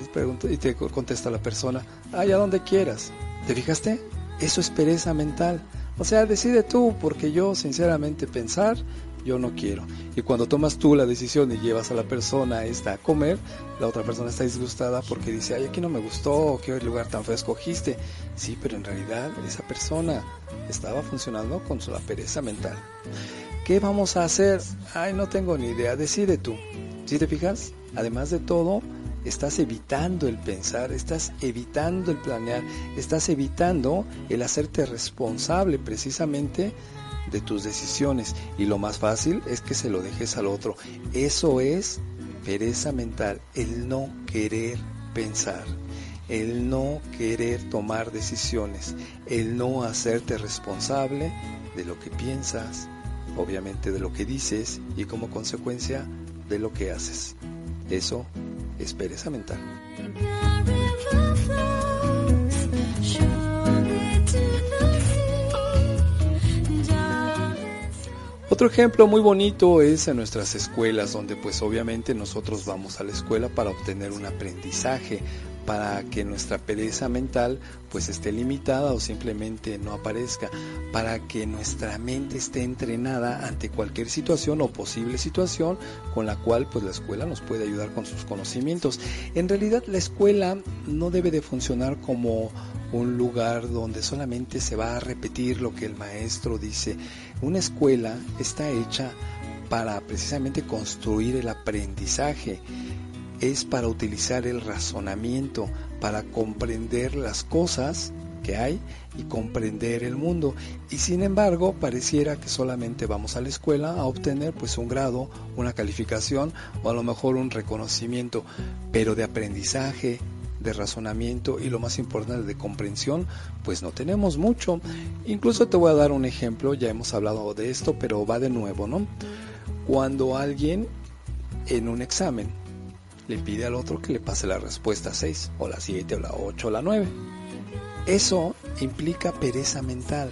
te, contesta la persona, ay, a donde quieras. ¿Te fijaste? Eso es pereza mental. O sea, decide tú, porque yo sinceramente pensar, yo no quiero. Y cuando tomas tú la decisión y llevas a la persona esta a comer, la otra persona está disgustada porque dice, ay, aquí no me gustó, qué lugar tan feo escogiste. Sí, pero en realidad esa persona estaba funcionando con su pereza mental. ¿Qué vamos a hacer? Ay, no tengo ni idea, decide tú. ¿Sí te fijas? Además de todo, estás evitando el pensar, estás evitando el planear, estás evitando el hacerte responsable precisamente de tus decisiones y lo más fácil es que se lo dejes al otro. Eso es pereza mental, el no querer pensar, el no querer tomar decisiones, el no hacerte responsable de lo que piensas, obviamente de lo que dices y como consecuencia de lo que haces. Eso es pereza mental. Otro ejemplo muy bonito es en nuestras escuelas, donde pues obviamente nosotros vamos a la escuela para obtener un aprendizaje, para que nuestra pereza mental pues esté limitada o simplemente no aparezca, para que nuestra mente esté entrenada ante cualquier situación o posible situación con la cual pues la escuela nos puede ayudar con sus conocimientos. En realidad la escuela no debe de funcionar como un lugar donde solamente se va a repetir lo que el maestro dice. Una escuela está hecha para precisamente construir el aprendizaje es para utilizar el razonamiento, para comprender las cosas que hay y comprender el mundo. Y sin embargo, pareciera que solamente vamos a la escuela a obtener pues un grado, una calificación o a lo mejor un reconocimiento, pero de aprendizaje, de razonamiento y lo más importante de comprensión, pues no tenemos mucho. Incluso te voy a dar un ejemplo, ya hemos hablado de esto, pero va de nuevo, ¿no? Cuando alguien en un examen le pide al otro que le pase la respuesta 6 o la 7 o la 8 o la 9. Eso implica pereza mental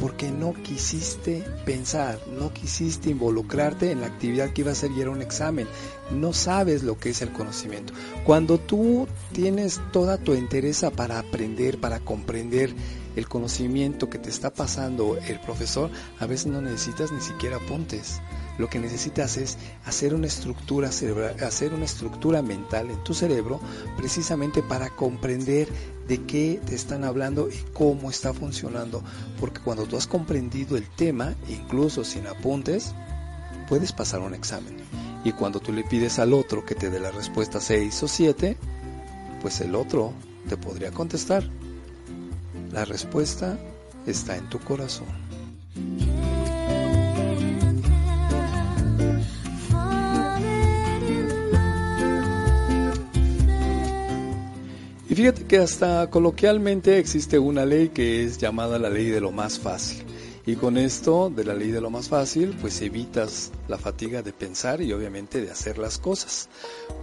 porque no quisiste pensar, no quisiste involucrarte en la actividad que iba a hacer y era un examen. No sabes lo que es el conocimiento. Cuando tú tienes toda tu entereza para aprender, para comprender el conocimiento que te está pasando el profesor, a veces no necesitas ni siquiera apuntes. Lo que necesitas es hacer una estructura cerebral, hacer una estructura mental en tu cerebro precisamente para comprender de qué te están hablando y cómo está funcionando. Porque cuando tú has comprendido el tema, incluso sin apuntes, puedes pasar un examen. Y cuando tú le pides al otro que te dé la respuesta 6 o 7, pues el otro te podría contestar. La respuesta está en tu corazón. Fíjate que hasta coloquialmente existe una ley que es llamada la ley de lo más fácil. Y con esto de la ley de lo más fácil, pues evitas la fatiga de pensar y obviamente de hacer las cosas.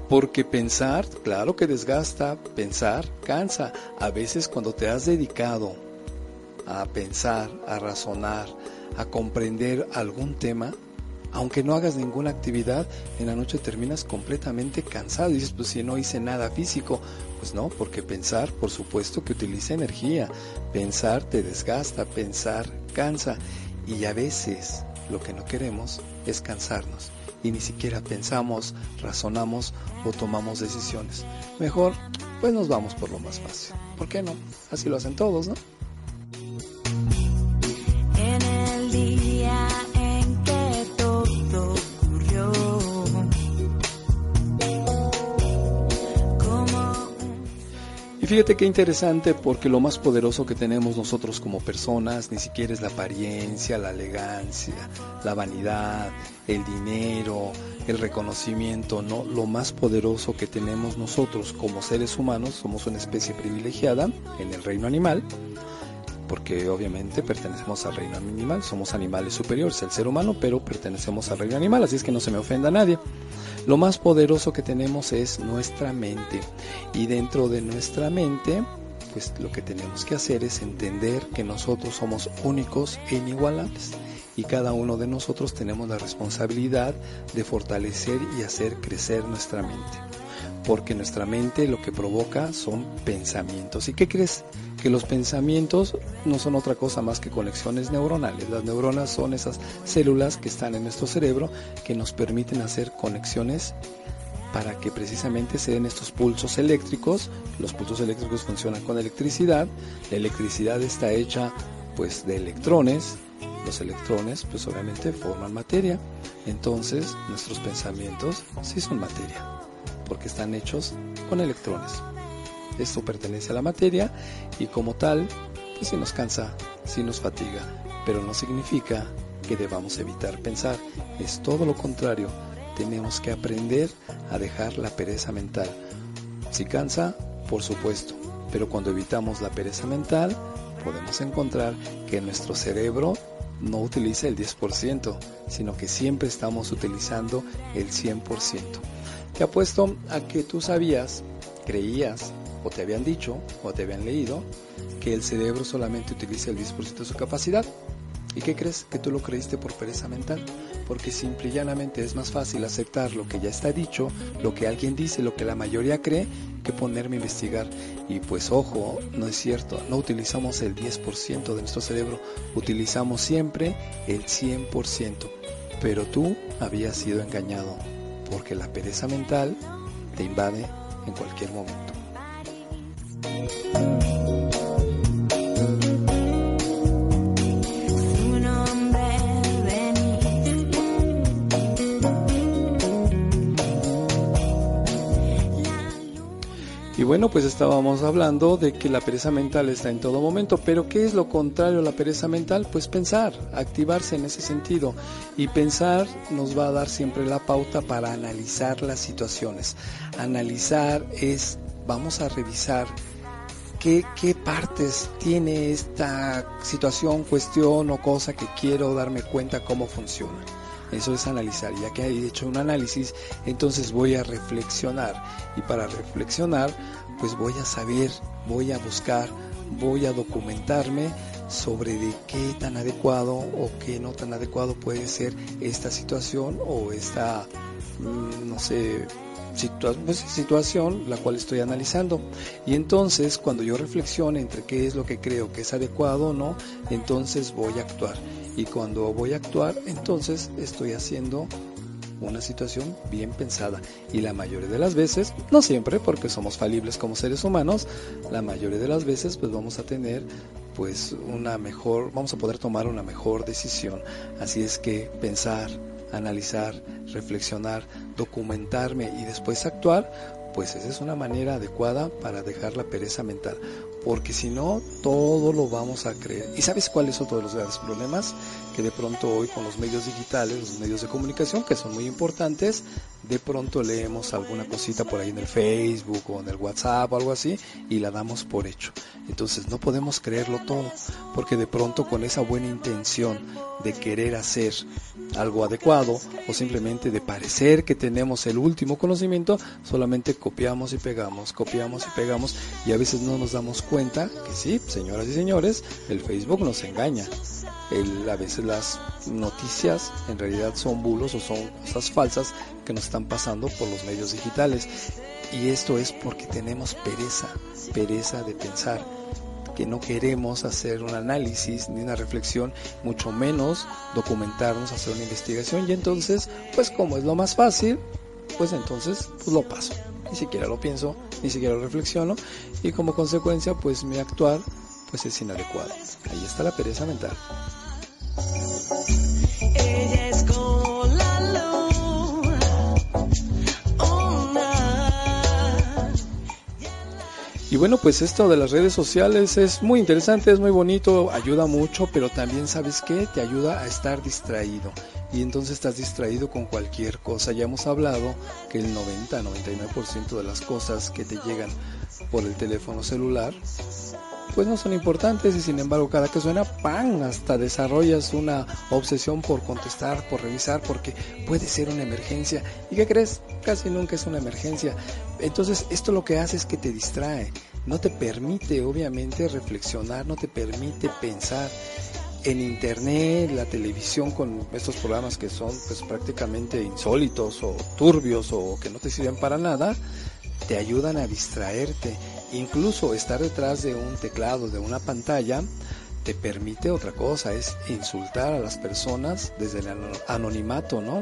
Porque pensar, claro que desgasta, pensar cansa. A veces cuando te has dedicado a pensar, a razonar, a comprender algún tema, aunque no hagas ninguna actividad, en la noche terminas completamente cansado. Y dices, pues si no hice nada físico, pues no, porque pensar, por supuesto que utiliza energía. Pensar te desgasta, pensar cansa. Y a veces lo que no queremos es cansarnos. Y ni siquiera pensamos, razonamos o tomamos decisiones. Mejor, pues nos vamos por lo más fácil. ¿Por qué no? Así lo hacen todos, ¿no? Fíjate qué interesante porque lo más poderoso que tenemos nosotros como personas ni siquiera es la apariencia, la elegancia, la vanidad, el dinero, el reconocimiento, no, lo más poderoso que tenemos nosotros como seres humanos, somos una especie privilegiada en el reino animal, porque obviamente pertenecemos al reino animal, somos animales superiores al ser humano, pero pertenecemos al reino animal, así es que no se me ofenda a nadie. Lo más poderoso que tenemos es nuestra mente y dentro de nuestra mente pues lo que tenemos que hacer es entender que nosotros somos únicos e inigualables y cada uno de nosotros tenemos la responsabilidad de fortalecer y hacer crecer nuestra mente. Porque nuestra mente lo que provoca son pensamientos. ¿Y qué crees? Que los pensamientos no son otra cosa más que conexiones neuronales. Las neuronas son esas células que están en nuestro cerebro que nos permiten hacer conexiones para que precisamente se den estos pulsos eléctricos. Los pulsos eléctricos funcionan con electricidad. La electricidad está hecha pues de electrones. Los electrones pues obviamente forman materia. Entonces nuestros pensamientos sí son materia porque están hechos con electrones. Esto pertenece a la materia y como tal pues sí nos cansa, sí nos fatiga, pero no significa que debamos evitar pensar. Es todo lo contrario tenemos que aprender a dejar la pereza mental. Si cansa, por supuesto, pero cuando evitamos la pereza mental, podemos encontrar que nuestro cerebro no utiliza el 10%, sino que siempre estamos utilizando el 100%. Te apuesto a que tú sabías, creías, o te habían dicho, o te habían leído, que el cerebro solamente utiliza el 10% de su capacidad. ¿Y qué crees? Que tú lo creíste por pereza mental. Porque simple y llanamente es más fácil aceptar lo que ya está dicho, lo que alguien dice, lo que la mayoría cree, que ponerme a investigar. Y pues ojo, no es cierto, no utilizamos el 10% de nuestro cerebro, utilizamos siempre el 100%. Pero tú habías sido engañado, porque la pereza mental te invade en cualquier momento. Y bueno, pues estábamos hablando de que la pereza mental está en todo momento, pero ¿qué es lo contrario a la pereza mental? Pues pensar, activarse en ese sentido. Y pensar nos va a dar siempre la pauta para analizar las situaciones. Analizar es, vamos a revisar qué, partes tiene esta situación, cuestión o cosa que quiero darme cuenta cómo funciona. Eso es analizar. Ya que he hecho un análisis, entonces voy a reflexionar. Y para reflexionar, pues voy a saber, voy a buscar voy a documentarme sobre de qué tan adecuado o qué no tan adecuado puede ser esta situación o esta, mm, no sé, pues, situación la cual estoy analizando. Y entonces cuando yo reflexione entre qué es lo que creo que es adecuado o no, entonces voy a actuar. Y cuando voy a actuar, entonces estoy haciendo una situación bien pensada y la mayoría de las veces, no siempre porque somos falibles como seres humanos, la mayoría de las veces pues vamos a tener pues una mejor, vamos a poder tomar una mejor decisión. Así es que pensar, analizar, reflexionar, documentarme y después actuar, pues esa es una manera adecuada para dejar la pereza mental, porque si no, todo lo vamos a creer. ¿Y sabes cuál es otro de los grandes problemas? Que de pronto hoy con los medios digitales, los medios de comunicación, que son muy importantes, de pronto leemos alguna cosita por ahí en el Facebook o en el WhatsApp o algo así y la damos por hecho. Entonces no podemos creerlo todo, porque de pronto con esa buena intención de querer hacer algo adecuado o simplemente de parecer que tenemos el último conocimiento, solamente copiamos y pegamos, copiamos y pegamos y a veces no nos damos cuenta que sí, señoras y señores, el Facebook nos engaña. El, a veces las noticias en realidad son bulos o son cosas falsas que nos están pasando por los medios digitales. Y esto es porque tenemos pereza, pereza de pensar que no queremos hacer un análisis ni una reflexión, mucho menos documentarnos, hacer una investigación y entonces, pues como es lo más fácil, pues entonces pues lo paso. Ni siquiera lo pienso, ni siquiera lo reflexiono y como consecuencia pues mi actuar pues es inadecuado. Ahí está la pereza mental. Bueno, pues esto de las redes sociales es muy interesante, es muy bonito, ayuda mucho, pero también sabes que te ayuda a estar distraído. Y entonces estás distraído con cualquier cosa. Ya hemos hablado que el 90-99% de las cosas que te llegan por el teléfono celular pues no son importantes y sin embargo cada que suena, ¡pam! Hasta desarrollas una obsesión por contestar, por revisar, porque puede ser una emergencia. ¿Y qué crees? Casi nunca es una emergencia. Entonces esto lo que hace es que te distrae, no te permite obviamente reflexionar, no te permite pensar. En internet, la televisión con estos programas que son pues prácticamente insólitos o turbios o que no te sirven para nada, te ayudan a distraerte Incluso estar detrás de un teclado, de una pantalla, te permite otra cosa, es insultar a las personas desde el anonimato, ¿no?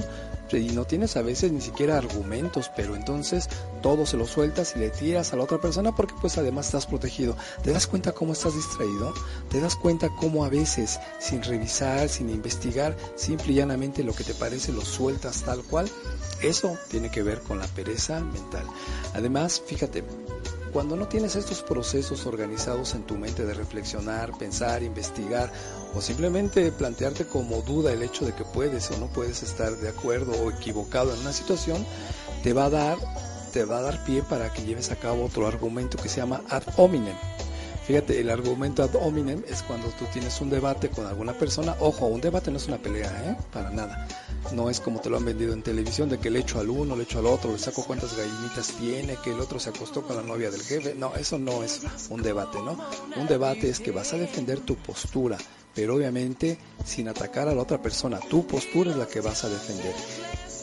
Y no tienes a veces ni siquiera argumentos, pero entonces todo se lo sueltas y le tiras a la otra persona porque pues además estás protegido. ¿Te das cuenta cómo estás distraído? ¿Te das cuenta cómo a veces sin revisar, sin investigar, simple y llanamente lo que te parece lo sueltas tal cual? Eso tiene que ver con la pereza mental. Además, fíjate, cuando no tienes estos procesos organizados en tu mente de reflexionar, pensar, investigar o simplemente plantearte como duda el hecho de que puedes o no puedes estar de acuerdo o equivocado en una situación, te va a dar te va a dar pie para que lleves a cabo otro argumento que se llama ad hominem. Fíjate, el argumento ad hominem es cuando tú tienes un debate con alguna persona. Ojo, un debate no es una pelea, ¿eh? Para nada. No es como te lo han vendido en televisión, de que le echo al uno, le echo al otro, le saco cuántas gallinitas tiene, que el otro se acostó con la novia del jefe. No, eso no es un debate, ¿no? Un debate es que vas a defender tu postura, pero obviamente sin atacar a la otra persona. Tu postura es la que vas a defender.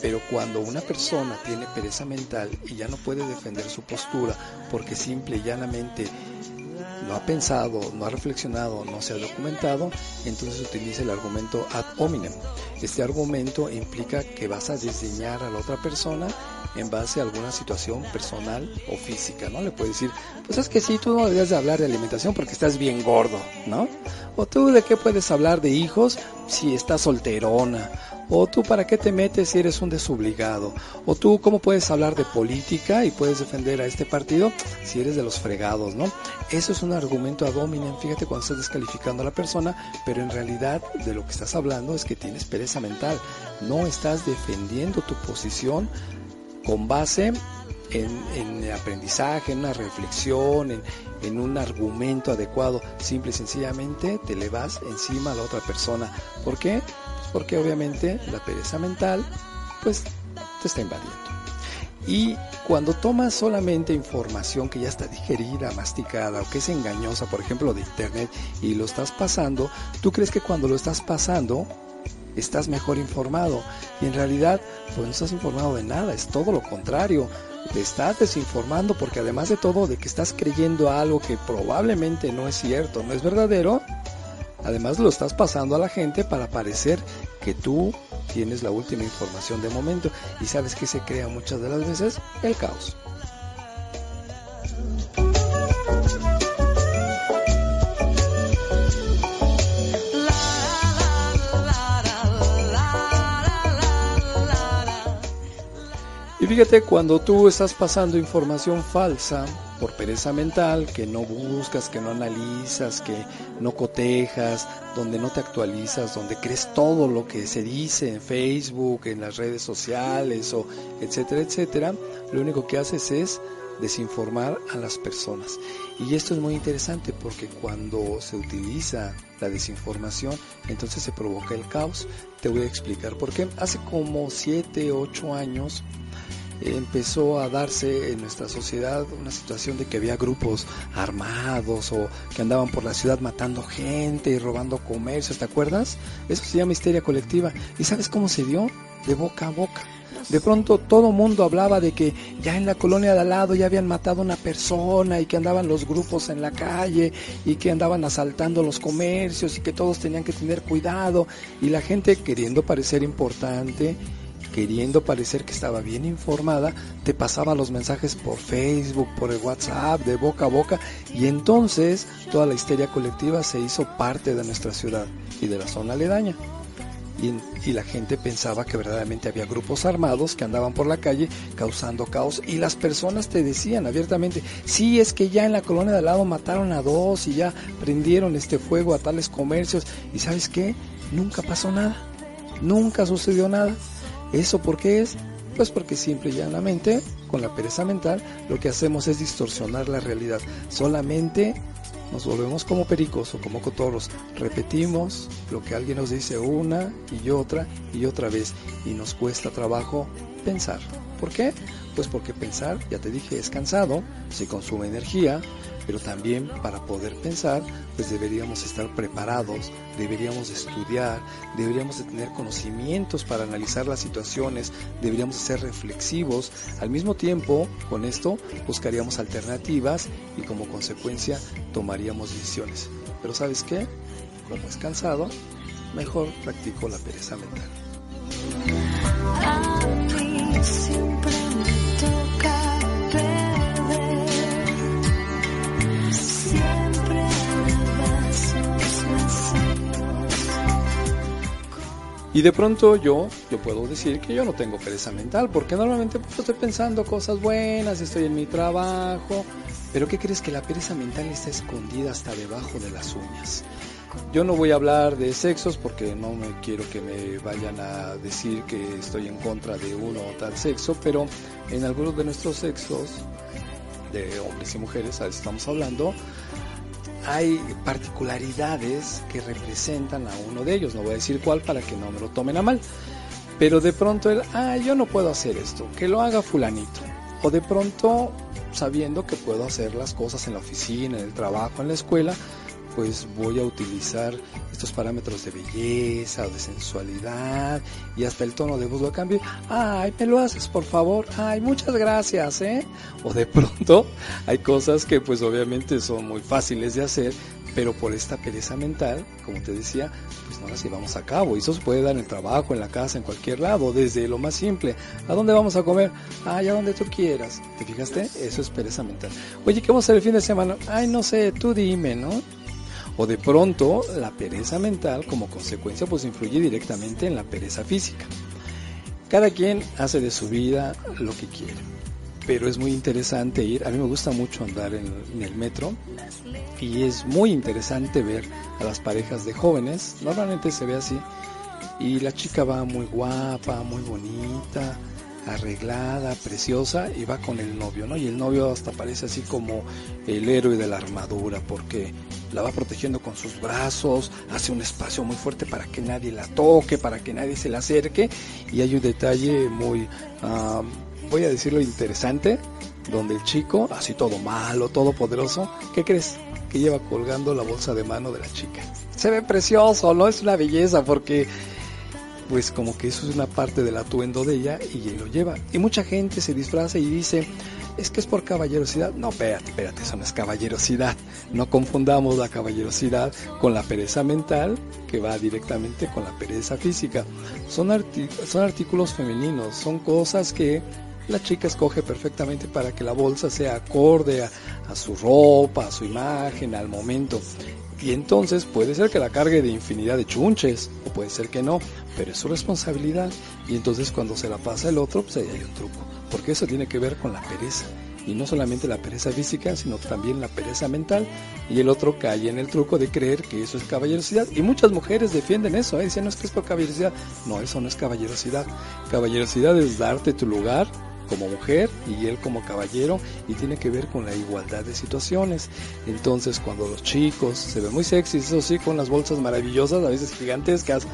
Pero cuando una persona tiene pereza mental y ya no puede defender su postura porque simple y llanamente no ha pensado, no ha reflexionado, no se ha documentado, entonces utiliza el argumento ad hominem. Este argumento implica que vas a diseñar a la otra persona en base a alguna situación personal o física, ¿no? Le puedes decir, pues es que sí, tú no deberías de hablar de alimentación porque estás bien gordo, ¿no? O tú de qué puedes hablar de hijos si estás solterona, o tú para qué te metes si eres un desobligado, o tú cómo puedes hablar de política y puedes defender a este partido si eres de los fregados, ¿no? Eso es un argumento ad hominem, fíjate cuando estás descalificando a la persona, pero en realidad de lo que estás hablando es que tienes pereza mental, no estás defendiendo tu posición con base en, en aprendizaje, en una reflexión, en, un argumento adecuado, simple y sencillamente te le vas encima a la otra persona. ¿Por qué? porque obviamente la pereza mental pues te está invadiendo. Y cuando tomas solamente información que ya está digerida, masticada o que es engañosa, por ejemplo de internet, y lo estás pasando, tú crees que cuando lo estás pasando estás mejor informado. Y en realidad, pues no estás informado de nada, es todo lo contrario. Te estás desinformando porque además de todo, de que estás creyendo algo que probablemente no es cierto, no es verdadero, además lo estás pasando a la gente para parecer que tú tienes la última información de momento. Y sabes que se crea muchas de las veces el caos. Fíjate, cuando tú estás pasando información falsa por pereza mental, que no buscas, que no analizas, que no cotejas, donde no te actualizas, donde crees todo lo que se dice en Facebook, en las redes sociales, etcétera, etcétera, lo único que haces es desinformar a las personas. Y esto es muy interesante porque cuando se utiliza la desinformación, entonces se provoca el caos. Te voy a explicar por qué. Hace como 7, 8 años, empezó a darse en nuestra sociedad una situación de que había grupos armados o que andaban por la ciudad matando gente y robando comercios, ¿te acuerdas? Eso se llama histeria colectiva. ¿Y sabes cómo se dio? De boca a boca. De pronto todo mundo hablaba de que ya en la colonia de al lado ya habían matado a una persona y que andaban los grupos en la calle y que andaban asaltando los comercios y que todos tenían que tener cuidado y la gente queriendo parecer importante queriendo parecer que estaba bien informada, te pasaba los mensajes por Facebook, por el WhatsApp, de boca a boca, y entonces toda la histeria colectiva se hizo parte de nuestra ciudad y de la zona aledaña. Y, y, la gente pensaba que verdaderamente había grupos armados que andaban por la calle causando caos y las personas te decían abiertamente, sí es que ya en la colonia de al lado mataron a dos y ya prendieron este fuego a tales comercios y sabes qué, nunca pasó nada, nunca sucedió nada. ¿Eso por qué es? Pues porque simple y llanamente, con la pereza mental, lo que hacemos es distorsionar la realidad. Solamente nos volvemos como pericos o como cotorros. Repetimos lo que alguien nos dice una y otra y otra vez y nos cuesta trabajo pensar. ¿Por qué? Pues porque pensar, ya te dije, es cansado, se consume energía, pero también para poder pensar, pues deberíamos estar preparados, deberíamos estudiar, deberíamos de tener conocimientos para analizar las situaciones, deberíamos ser reflexivos. Al mismo tiempo, con esto buscaríamos alternativas y como consecuencia tomaríamos decisiones. Pero ¿sabes qué? Como es cansado, mejor practico la pereza mental. Y de pronto yo, yo puedo decir que yo no tengo pereza mental, porque normalmente pues, estoy pensando cosas buenas, estoy en mi trabajo, pero ¿qué crees que la pereza mental está escondida hasta debajo de las uñas? Yo no voy a hablar de sexos porque no me quiero que me vayan a decir que estoy en contra de uno o tal sexo, pero en algunos de nuestros sexos, de hombres y mujeres, estamos hablando, hay particularidades que representan a uno de ellos. No voy a decir cuál para que no me lo tomen a mal. Pero de pronto él, ah, yo no puedo hacer esto, que lo haga fulanito. O de pronto, sabiendo que puedo hacer las cosas en la oficina, en el trabajo, en la escuela, pues voy a utilizar estos parámetros de belleza o de sensualidad y hasta el tono de voz lo cambio. Ay, me lo haces por favor. Ay, muchas gracias, ¿eh? O de pronto hay cosas que pues obviamente son muy fáciles de hacer, pero por esta pereza mental, como te decía, pues no las llevamos a cabo. Y eso se puede dar en el trabajo, en la casa, en cualquier lado, desde lo más simple. ¿A dónde vamos a comer? Ay, a donde tú quieras. ¿Te fijaste? Eso es pereza mental. Oye, ¿qué vamos a hacer el fin de semana? Ay, no sé, tú dime, ¿no? O de pronto la pereza mental como consecuencia pues influye directamente en la pereza física. Cada quien hace de su vida lo que quiere, pero es muy interesante ir, a mí me gusta mucho andar en, en el metro y es muy interesante ver a las parejas de jóvenes, normalmente se ve así, y la chica va muy guapa, muy bonita, arreglada, preciosa y va con el novio, ¿no? Y el novio hasta parece así como el héroe de la armadura porque la va protegiendo con sus brazos, hace un espacio muy fuerte para que nadie la toque, para que nadie se la acerque y hay un detalle muy voy a decirlo interesante, donde el chico, así todo malo, todo poderoso, ¿qué crees? Que lleva colgando la bolsa de mano de la chica. Se ve precioso, ¿no? Es una belleza porque pues como que eso es una parte del atuendo de ella y lo lleva. Y mucha gente se disfraza y dice, es que es por caballerosidad. No, espérate, espérate, eso no es caballerosidad. No confundamos la caballerosidad con la pereza mental que va directamente con la pereza física. Son, son artículos femeninos, son cosas que la chica escoge perfectamente para que la bolsa sea acorde a su ropa, a su imagen, al momento. Y entonces puede ser que la cargue de infinidad de chunches, o puede ser que no, pero es su responsabilidad. Y entonces cuando se la pasa el otro, pues ahí hay un truco. Porque eso tiene que ver con la pereza. Y no solamente la pereza física, sino también la pereza mental. Y el otro cae en el truco de creer que eso es caballerosidad. Y muchas mujeres defienden eso, ¿eh? dicen, no es que es por caballerosidad. No, eso no es caballerosidad. Caballerosidad es darte tu lugar como mujer y él como caballero y tiene que ver con la igualdad de situaciones. Entonces cuando los chicos se ven muy sexys, eso sí, con las bolsas maravillosas, a veces gigantescas,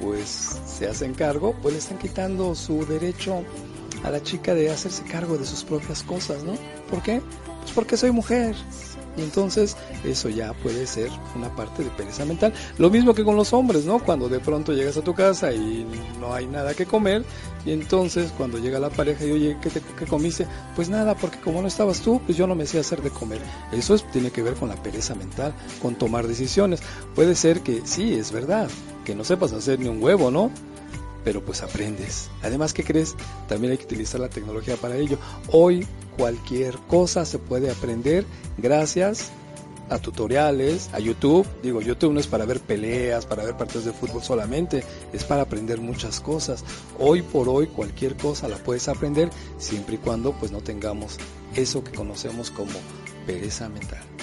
pues se hacen cargo, pues le están quitando su derecho a la chica de hacerse cargo de sus propias cosas, ¿no? ¿Por qué? Pues porque soy mujer. Y entonces eso ya puede ser una parte de pereza mental. Lo mismo que con los hombres, ¿no? Cuando de pronto llegas a tu casa y no hay nada que comer, y entonces cuando llega la pareja y oye, ¿qué, te, comiste? Pues nada, porque como no estabas tú, pues yo no me sé hacer de comer. Eso es, tiene que ver con la pereza mental, con tomar decisiones. Puede ser que sí, es verdad, que no sepas hacer ni un huevo, ¿no? Pero pues aprendes. Además, ¿qué crees? También hay que utilizar la tecnología para ello. Hoy cualquier cosa se puede aprender gracias a tutoriales, a YouTube. Digo, YouTube no es para ver peleas, para ver partidos de fútbol solamente, es para aprender muchas cosas. Hoy por hoy cualquier cosa la puedes aprender siempre y cuando pues no tengamos eso que conocemos como pereza mental.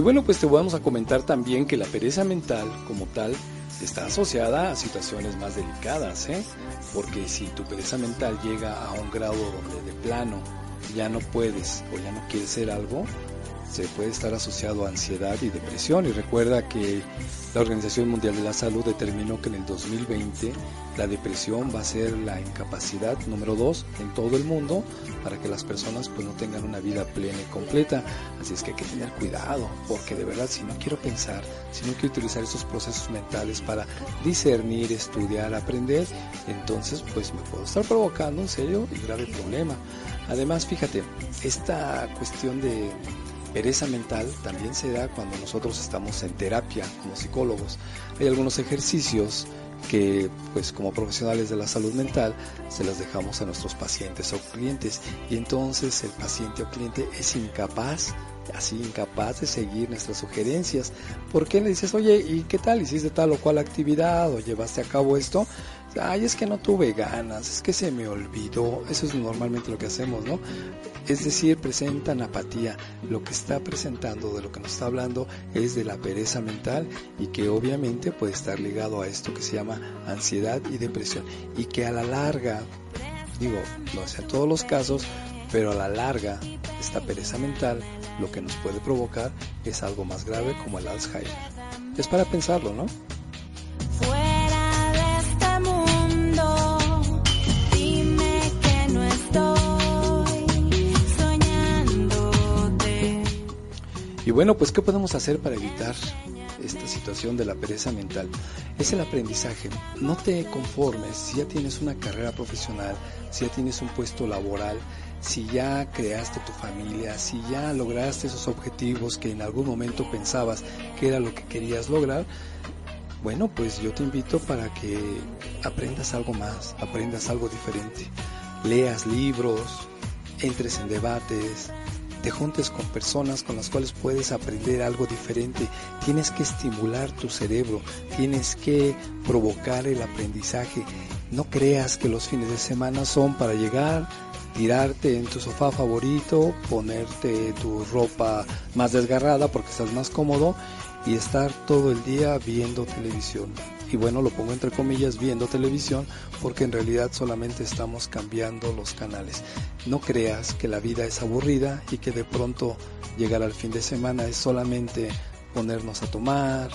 Y bueno, pues te vamos a comentar también que la pereza mental como tal está asociada a situaciones más delicadas, ¿eh? porque si tu pereza mental llega a un grado donde de plano ya no puedes o ya no quieres hacer algo, se puede estar asociado a ansiedad y depresión. Y recuerda que la Organización Mundial de la Salud determinó que en el 2020 la depresión va a ser la incapacidad número dos en todo el mundo para que las personas pues no tengan una vida plena y completa. Así es que hay que tener cuidado, porque de verdad si no quiero pensar, si no quiero utilizar esos procesos mentales para discernir, estudiar, aprender, entonces pues me puedo estar provocando un serio y grave problema. Además, fíjate, esta cuestión de pereza mental también se da cuando nosotros estamos en terapia como psicólogos. Hay algunos ejercicios que pues como profesionales de la salud mental se las dejamos a nuestros pacientes o clientes y entonces el paciente o cliente es incapaz así incapaz de seguir nuestras sugerencias. ¿Por qué le dices, oye, ¿y qué tal? ¿Hiciste tal o cual actividad o llevaste a cabo esto? Ay, es que no tuve ganas, es que se me olvidó. Eso es normalmente lo que hacemos, ¿no? Es decir, presentan apatía. Lo que está presentando, de lo que nos está hablando, es de la pereza mental y que obviamente puede estar ligado a esto que se llama ansiedad y depresión. Y que a la larga, digo, no sea en todos los casos, pero a la larga, esta pereza mental lo que nos puede provocar es algo más grave como el Alzheimer. Es para pensarlo, ¿no? Bueno, pues ¿qué podemos hacer para evitar esta situación de la pereza mental? Es el aprendizaje. No te conformes si ya tienes una carrera profesional, si ya tienes un puesto laboral, si ya creaste tu familia, si ya lograste esos objetivos que en algún momento pensabas que era lo que querías lograr, bueno, pues yo te invito para que aprendas algo más, aprendas algo diferente. Leas libros, entres en debates, te juntes con personas con las cuales puedes aprender algo diferente. Tienes que estimular tu cerebro, tienes que provocar el aprendizaje. No creas que los fines de semana son para llegar, tirarte en tu sofá favorito, ponerte tu ropa más desgarrada porque estás más cómodo y estar todo el día viendo televisión. Y bueno, lo pongo entre comillas, viendo televisión, porque en realidad solamente estamos cambiando los canales. No creas que la vida es aburrida y que de pronto llegar al fin de semana es solamente ponernos a tomar,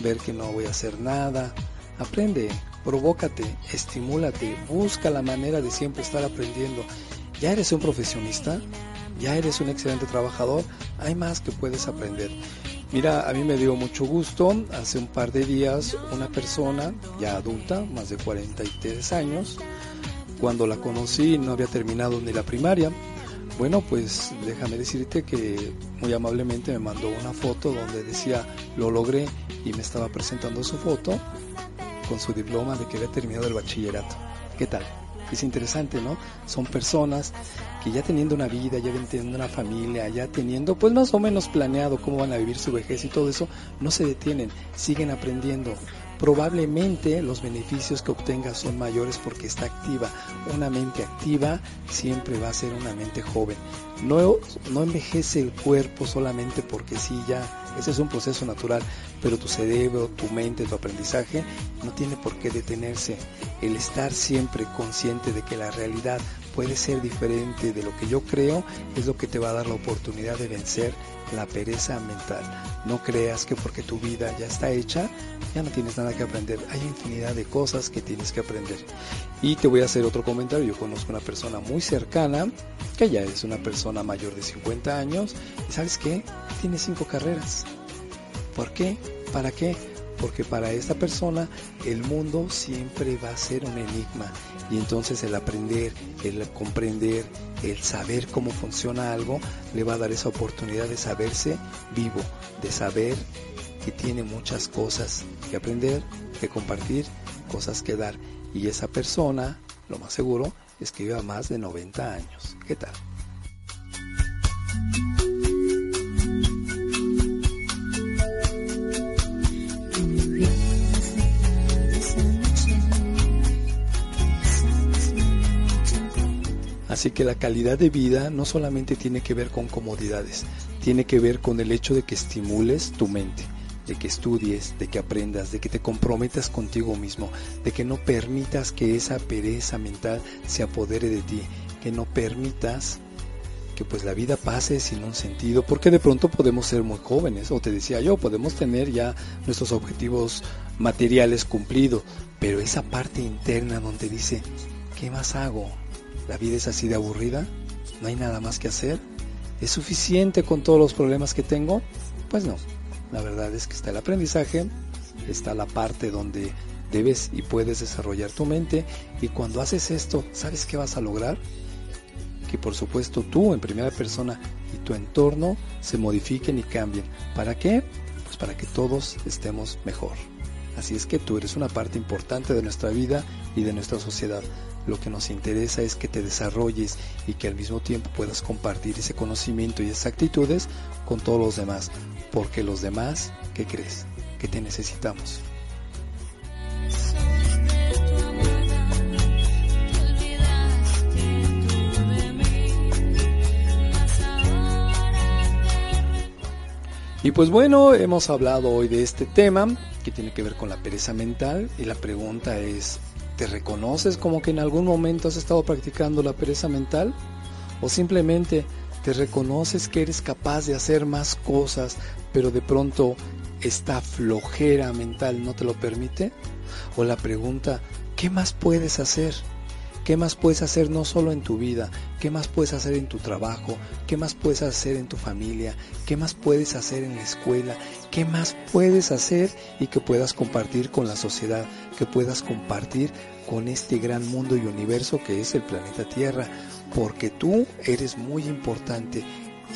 ver que no voy a hacer nada. Aprende, provócate, estimúlate, busca la manera de siempre estar aprendiendo. Ya eres un profesionista, ya eres un excelente trabajador, hay más que puedes aprender. Mira, a mí me dio mucho gusto, hace un par de días una persona ya adulta, más de 43 años, cuando la conocí no había terminado ni la primaria. Bueno, pues déjame decirte que muy amablemente me mandó una foto donde decía lo logré y me estaba presentando su foto con su diploma de que había terminado el bachillerato. ¿Qué tal? Es interesante, ¿no? Son personas que ya teniendo una vida, ya teniendo una familia, ya teniendo pues más o menos planeado cómo van a vivir su vejez y todo eso, no se detienen, siguen aprendiendo. Probablemente los beneficios que obtengas son mayores porque está activa. Una mente activa siempre va a ser una mente joven. No, no envejece el cuerpo solamente porque sí, ya, ese es un proceso natural, pero tu cerebro, tu mente, tu aprendizaje no tiene por qué detenerse. El estar siempre consciente de que la realidad puede ser diferente de lo que yo creo es lo que te va a dar la oportunidad de vencer la pereza mental. No creas que porque tu vida ya está hecha, ya no tienes nada que aprender. Hay infinidad de cosas que tienes que aprender. Y te voy a hacer otro comentario. Yo conozco una persona muy cercana, que ya es una persona mayor de 50 años, y sabes qué? Tiene cinco carreras. ¿Por qué? ¿Para qué? porque para esta persona el mundo siempre va a ser un enigma y entonces el aprender, el comprender, el saber cómo funciona algo le va a dar esa oportunidad de saberse vivo, de saber que tiene muchas cosas que aprender, que compartir, cosas que dar y esa persona, lo más seguro, es que viva más de 90 años. ¿Qué tal? Así que la calidad de vida no solamente tiene que ver con comodidades, tiene que ver con el hecho de que estimules tu mente, de que estudies, de que aprendas, de que te comprometas contigo mismo, de que no permitas que esa pereza mental se apodere de ti, que no permitas que pues la vida pase sin un sentido, porque de pronto podemos ser muy jóvenes, o te decía yo, podemos tener ya nuestros objetivos materiales cumplidos, pero esa parte interna donde dice, ¿qué más hago? ¿La vida es así de aburrida? ¿No hay nada más que hacer? ¿Es suficiente con todos los problemas que tengo? Pues no. La verdad es que está el aprendizaje, está la parte donde debes y puedes desarrollar tu mente y cuando haces esto, ¿sabes qué vas a lograr? Que por supuesto tú en primera persona y tu entorno se modifiquen y cambien. ¿Para qué? Pues para que todos estemos mejor. Así es que tú eres una parte importante de nuestra vida y de nuestra sociedad. Lo que nos interesa es que te desarrolles y que al mismo tiempo puedas compartir ese conocimiento y esas actitudes con todos los demás. Porque los demás, ¿qué crees? Que te necesitamos. Y pues bueno, hemos hablado hoy de este tema que tiene que ver con la pereza mental y la pregunta es, ¿Te reconoces como que en algún momento has estado practicando la pereza mental? ¿O simplemente te reconoces que eres capaz de hacer más cosas, pero de pronto esta flojera mental no te lo permite? O la pregunta, ¿qué más puedes hacer? ¿Qué más puedes hacer no solo en tu vida? ¿Qué más puedes hacer en tu trabajo? ¿Qué más puedes hacer en tu familia? ¿Qué más puedes hacer en la escuela? ¿Qué más puedes hacer y que puedas compartir con la sociedad? Que puedas compartir con este gran mundo y universo que es el planeta Tierra. Porque tú eres muy importante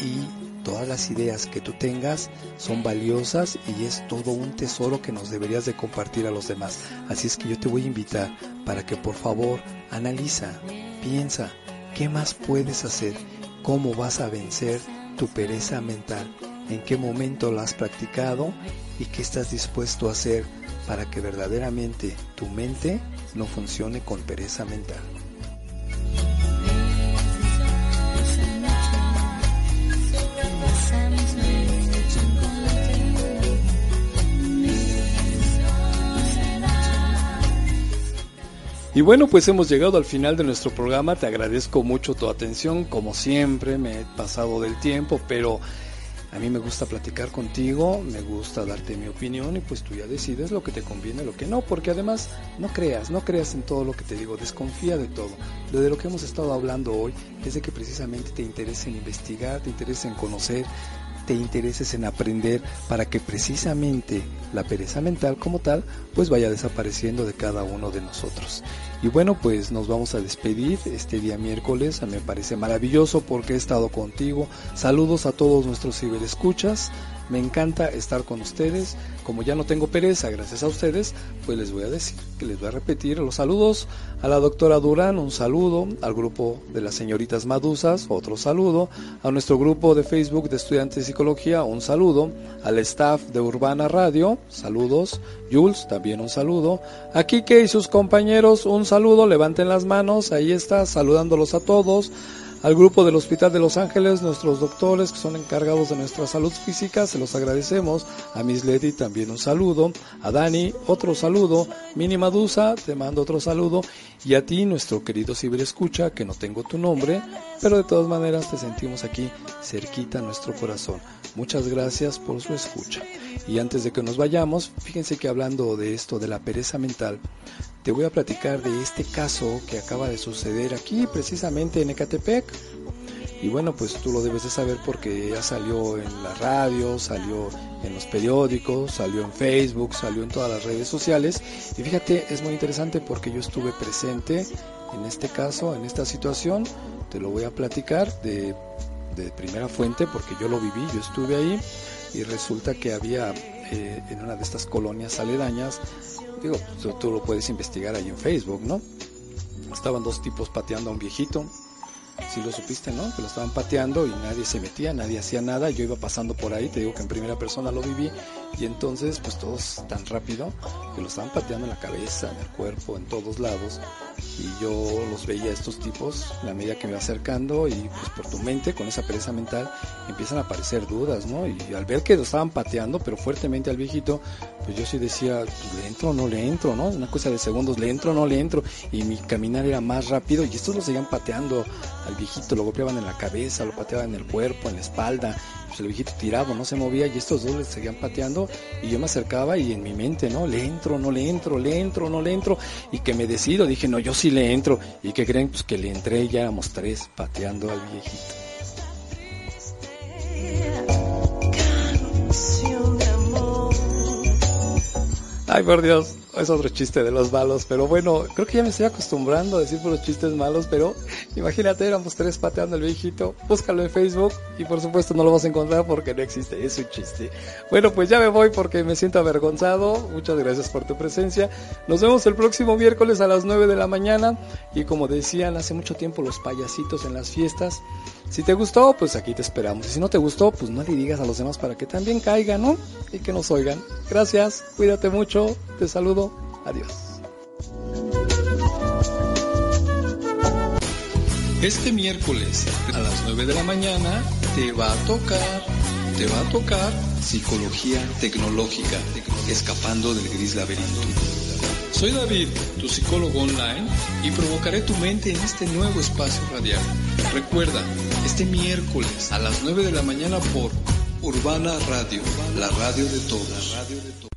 y todas las ideas que tú tengas son valiosas y es todo un tesoro que nos deberías de compartir a los demás. Así es que yo te voy a invitar para que por favor analiza, piensa, ¿qué más puedes hacer? ¿Cómo vas a vencer tu pereza mental? ¿En qué momento la has practicado? ¿Y qué estás dispuesto a hacer para que verdaderamente tu mente no funcione con pereza mental? Y bueno, pues hemos llegado al final de nuestro programa. Te agradezco mucho tu atención. Como siempre, me he pasado del tiempo, pero a mí me gusta platicar contigo, me gusta darte mi opinión y pues tú ya decides lo que te conviene, lo que no, porque además no creas, no creas en todo lo que te digo, desconfía de todo. de lo que hemos estado hablando hoy es de que precisamente te interesa en investigar, te interesa en conocer, te intereses en aprender para que precisamente la pereza mental como tal pues vaya desapareciendo de cada uno de nosotros. Y bueno, pues nos vamos a despedir este día miércoles. Me parece maravilloso porque he estado contigo. Saludos a todos nuestros ciberescuchas. Me encanta estar con ustedes. Como ya no tengo pereza, gracias a ustedes, pues les voy a decir que les voy a repetir los saludos a la doctora Durán, un saludo, al grupo de las señoritas Madusas, otro saludo, a nuestro grupo de Facebook de estudiantes de psicología, un saludo, al staff de Urbana Radio, saludos, Jules, también un saludo, a Kike y sus compañeros, un saludo, levanten las manos, ahí está, saludándolos a todos al grupo del Hospital de Los Ángeles, nuestros doctores que son encargados de nuestra salud física, se los agradecemos. A Miss Lady también un saludo. A Dani, otro saludo. Mini Madusa, te mando otro saludo. Y a ti, nuestro querido ciberescucha, que no tengo tu nombre, pero de todas maneras te sentimos aquí cerquita a nuestro corazón. Muchas gracias por su escucha. Y antes de que nos vayamos, fíjense que hablando de esto, de la pereza mental, te voy a platicar de este caso que acaba de suceder aquí precisamente en Ecatepec. Y bueno, pues tú lo debes de saber porque ya salió en la radio, salió en los periódicos, salió en Facebook, salió en todas las redes sociales. Y fíjate, es muy interesante porque yo estuve presente en este caso, en esta situación. Te lo voy a platicar de, de primera fuente porque yo lo viví, yo estuve ahí y resulta que había eh, en una de estas colonias aledañas Digo, tú, lo puedes investigar ahí en Facebook, ¿no? Estaban dos tipos pateando a un viejito. Si lo supiste, ¿no? Que lo estaban pateando y nadie se metía, nadie hacía nada. Yo iba pasando por ahí, te digo que en primera persona lo viví. Y entonces, pues todos tan rápido que lo estaban pateando en la cabeza, en el cuerpo, en todos lados y yo los veía estos tipos la medida que me iba acercando y pues por tu mente con esa pereza mental empiezan a aparecer dudas, ¿no? Y al ver que lo estaban pateando pero fuertemente al viejito, pues yo sí decía, pues, ¿le entro o no le entro, no? Una cosa de segundos, ¿le entro o no le entro? Y mi caminar era más rápido y estos lo seguían pateando al viejito, lo golpeaban en la cabeza, lo pateaban en el cuerpo, en la espalda, pues el viejito tirado, no se movía y estos dos le seguían pateando y yo me acercaba y en mi mente, ¿no? Le entro, no le entro, le entro, no le entro y que me decido, dije, no, yo sí le entro y que creen, pues que le entré y ya éramos tres pateando al viejito. Ay, por Dios es otro chiste de los malos, pero bueno, creo que ya me estoy acostumbrando a decir por los chistes malos, pero imagínate, éramos tres pateando al viejito, búscalo en Facebook y por supuesto no lo vas a encontrar porque no existe, es un chiste. Bueno, pues ya me voy porque me siento avergonzado, muchas gracias por tu presencia, nos vemos el próximo miércoles a las 9 de la mañana. Y como decían hace mucho tiempo los payasitos en las fiestas, si te gustó, pues aquí te esperamos. Y si no te gustó, pues no le digas a los demás para que también caigan, ¿no? Y que nos oigan. Gracias, cuídate mucho, te saludo, adiós. Este miércoles a las 9 de la mañana te va a tocar, te va a tocar psicología tecnológica, escapando del gris laberinto. Soy David, tu psicólogo online, y provocaré tu mente en este nuevo espacio radial. Recuerda, este miércoles a las 9 de la mañana por Urbana Radio, la radio de todos.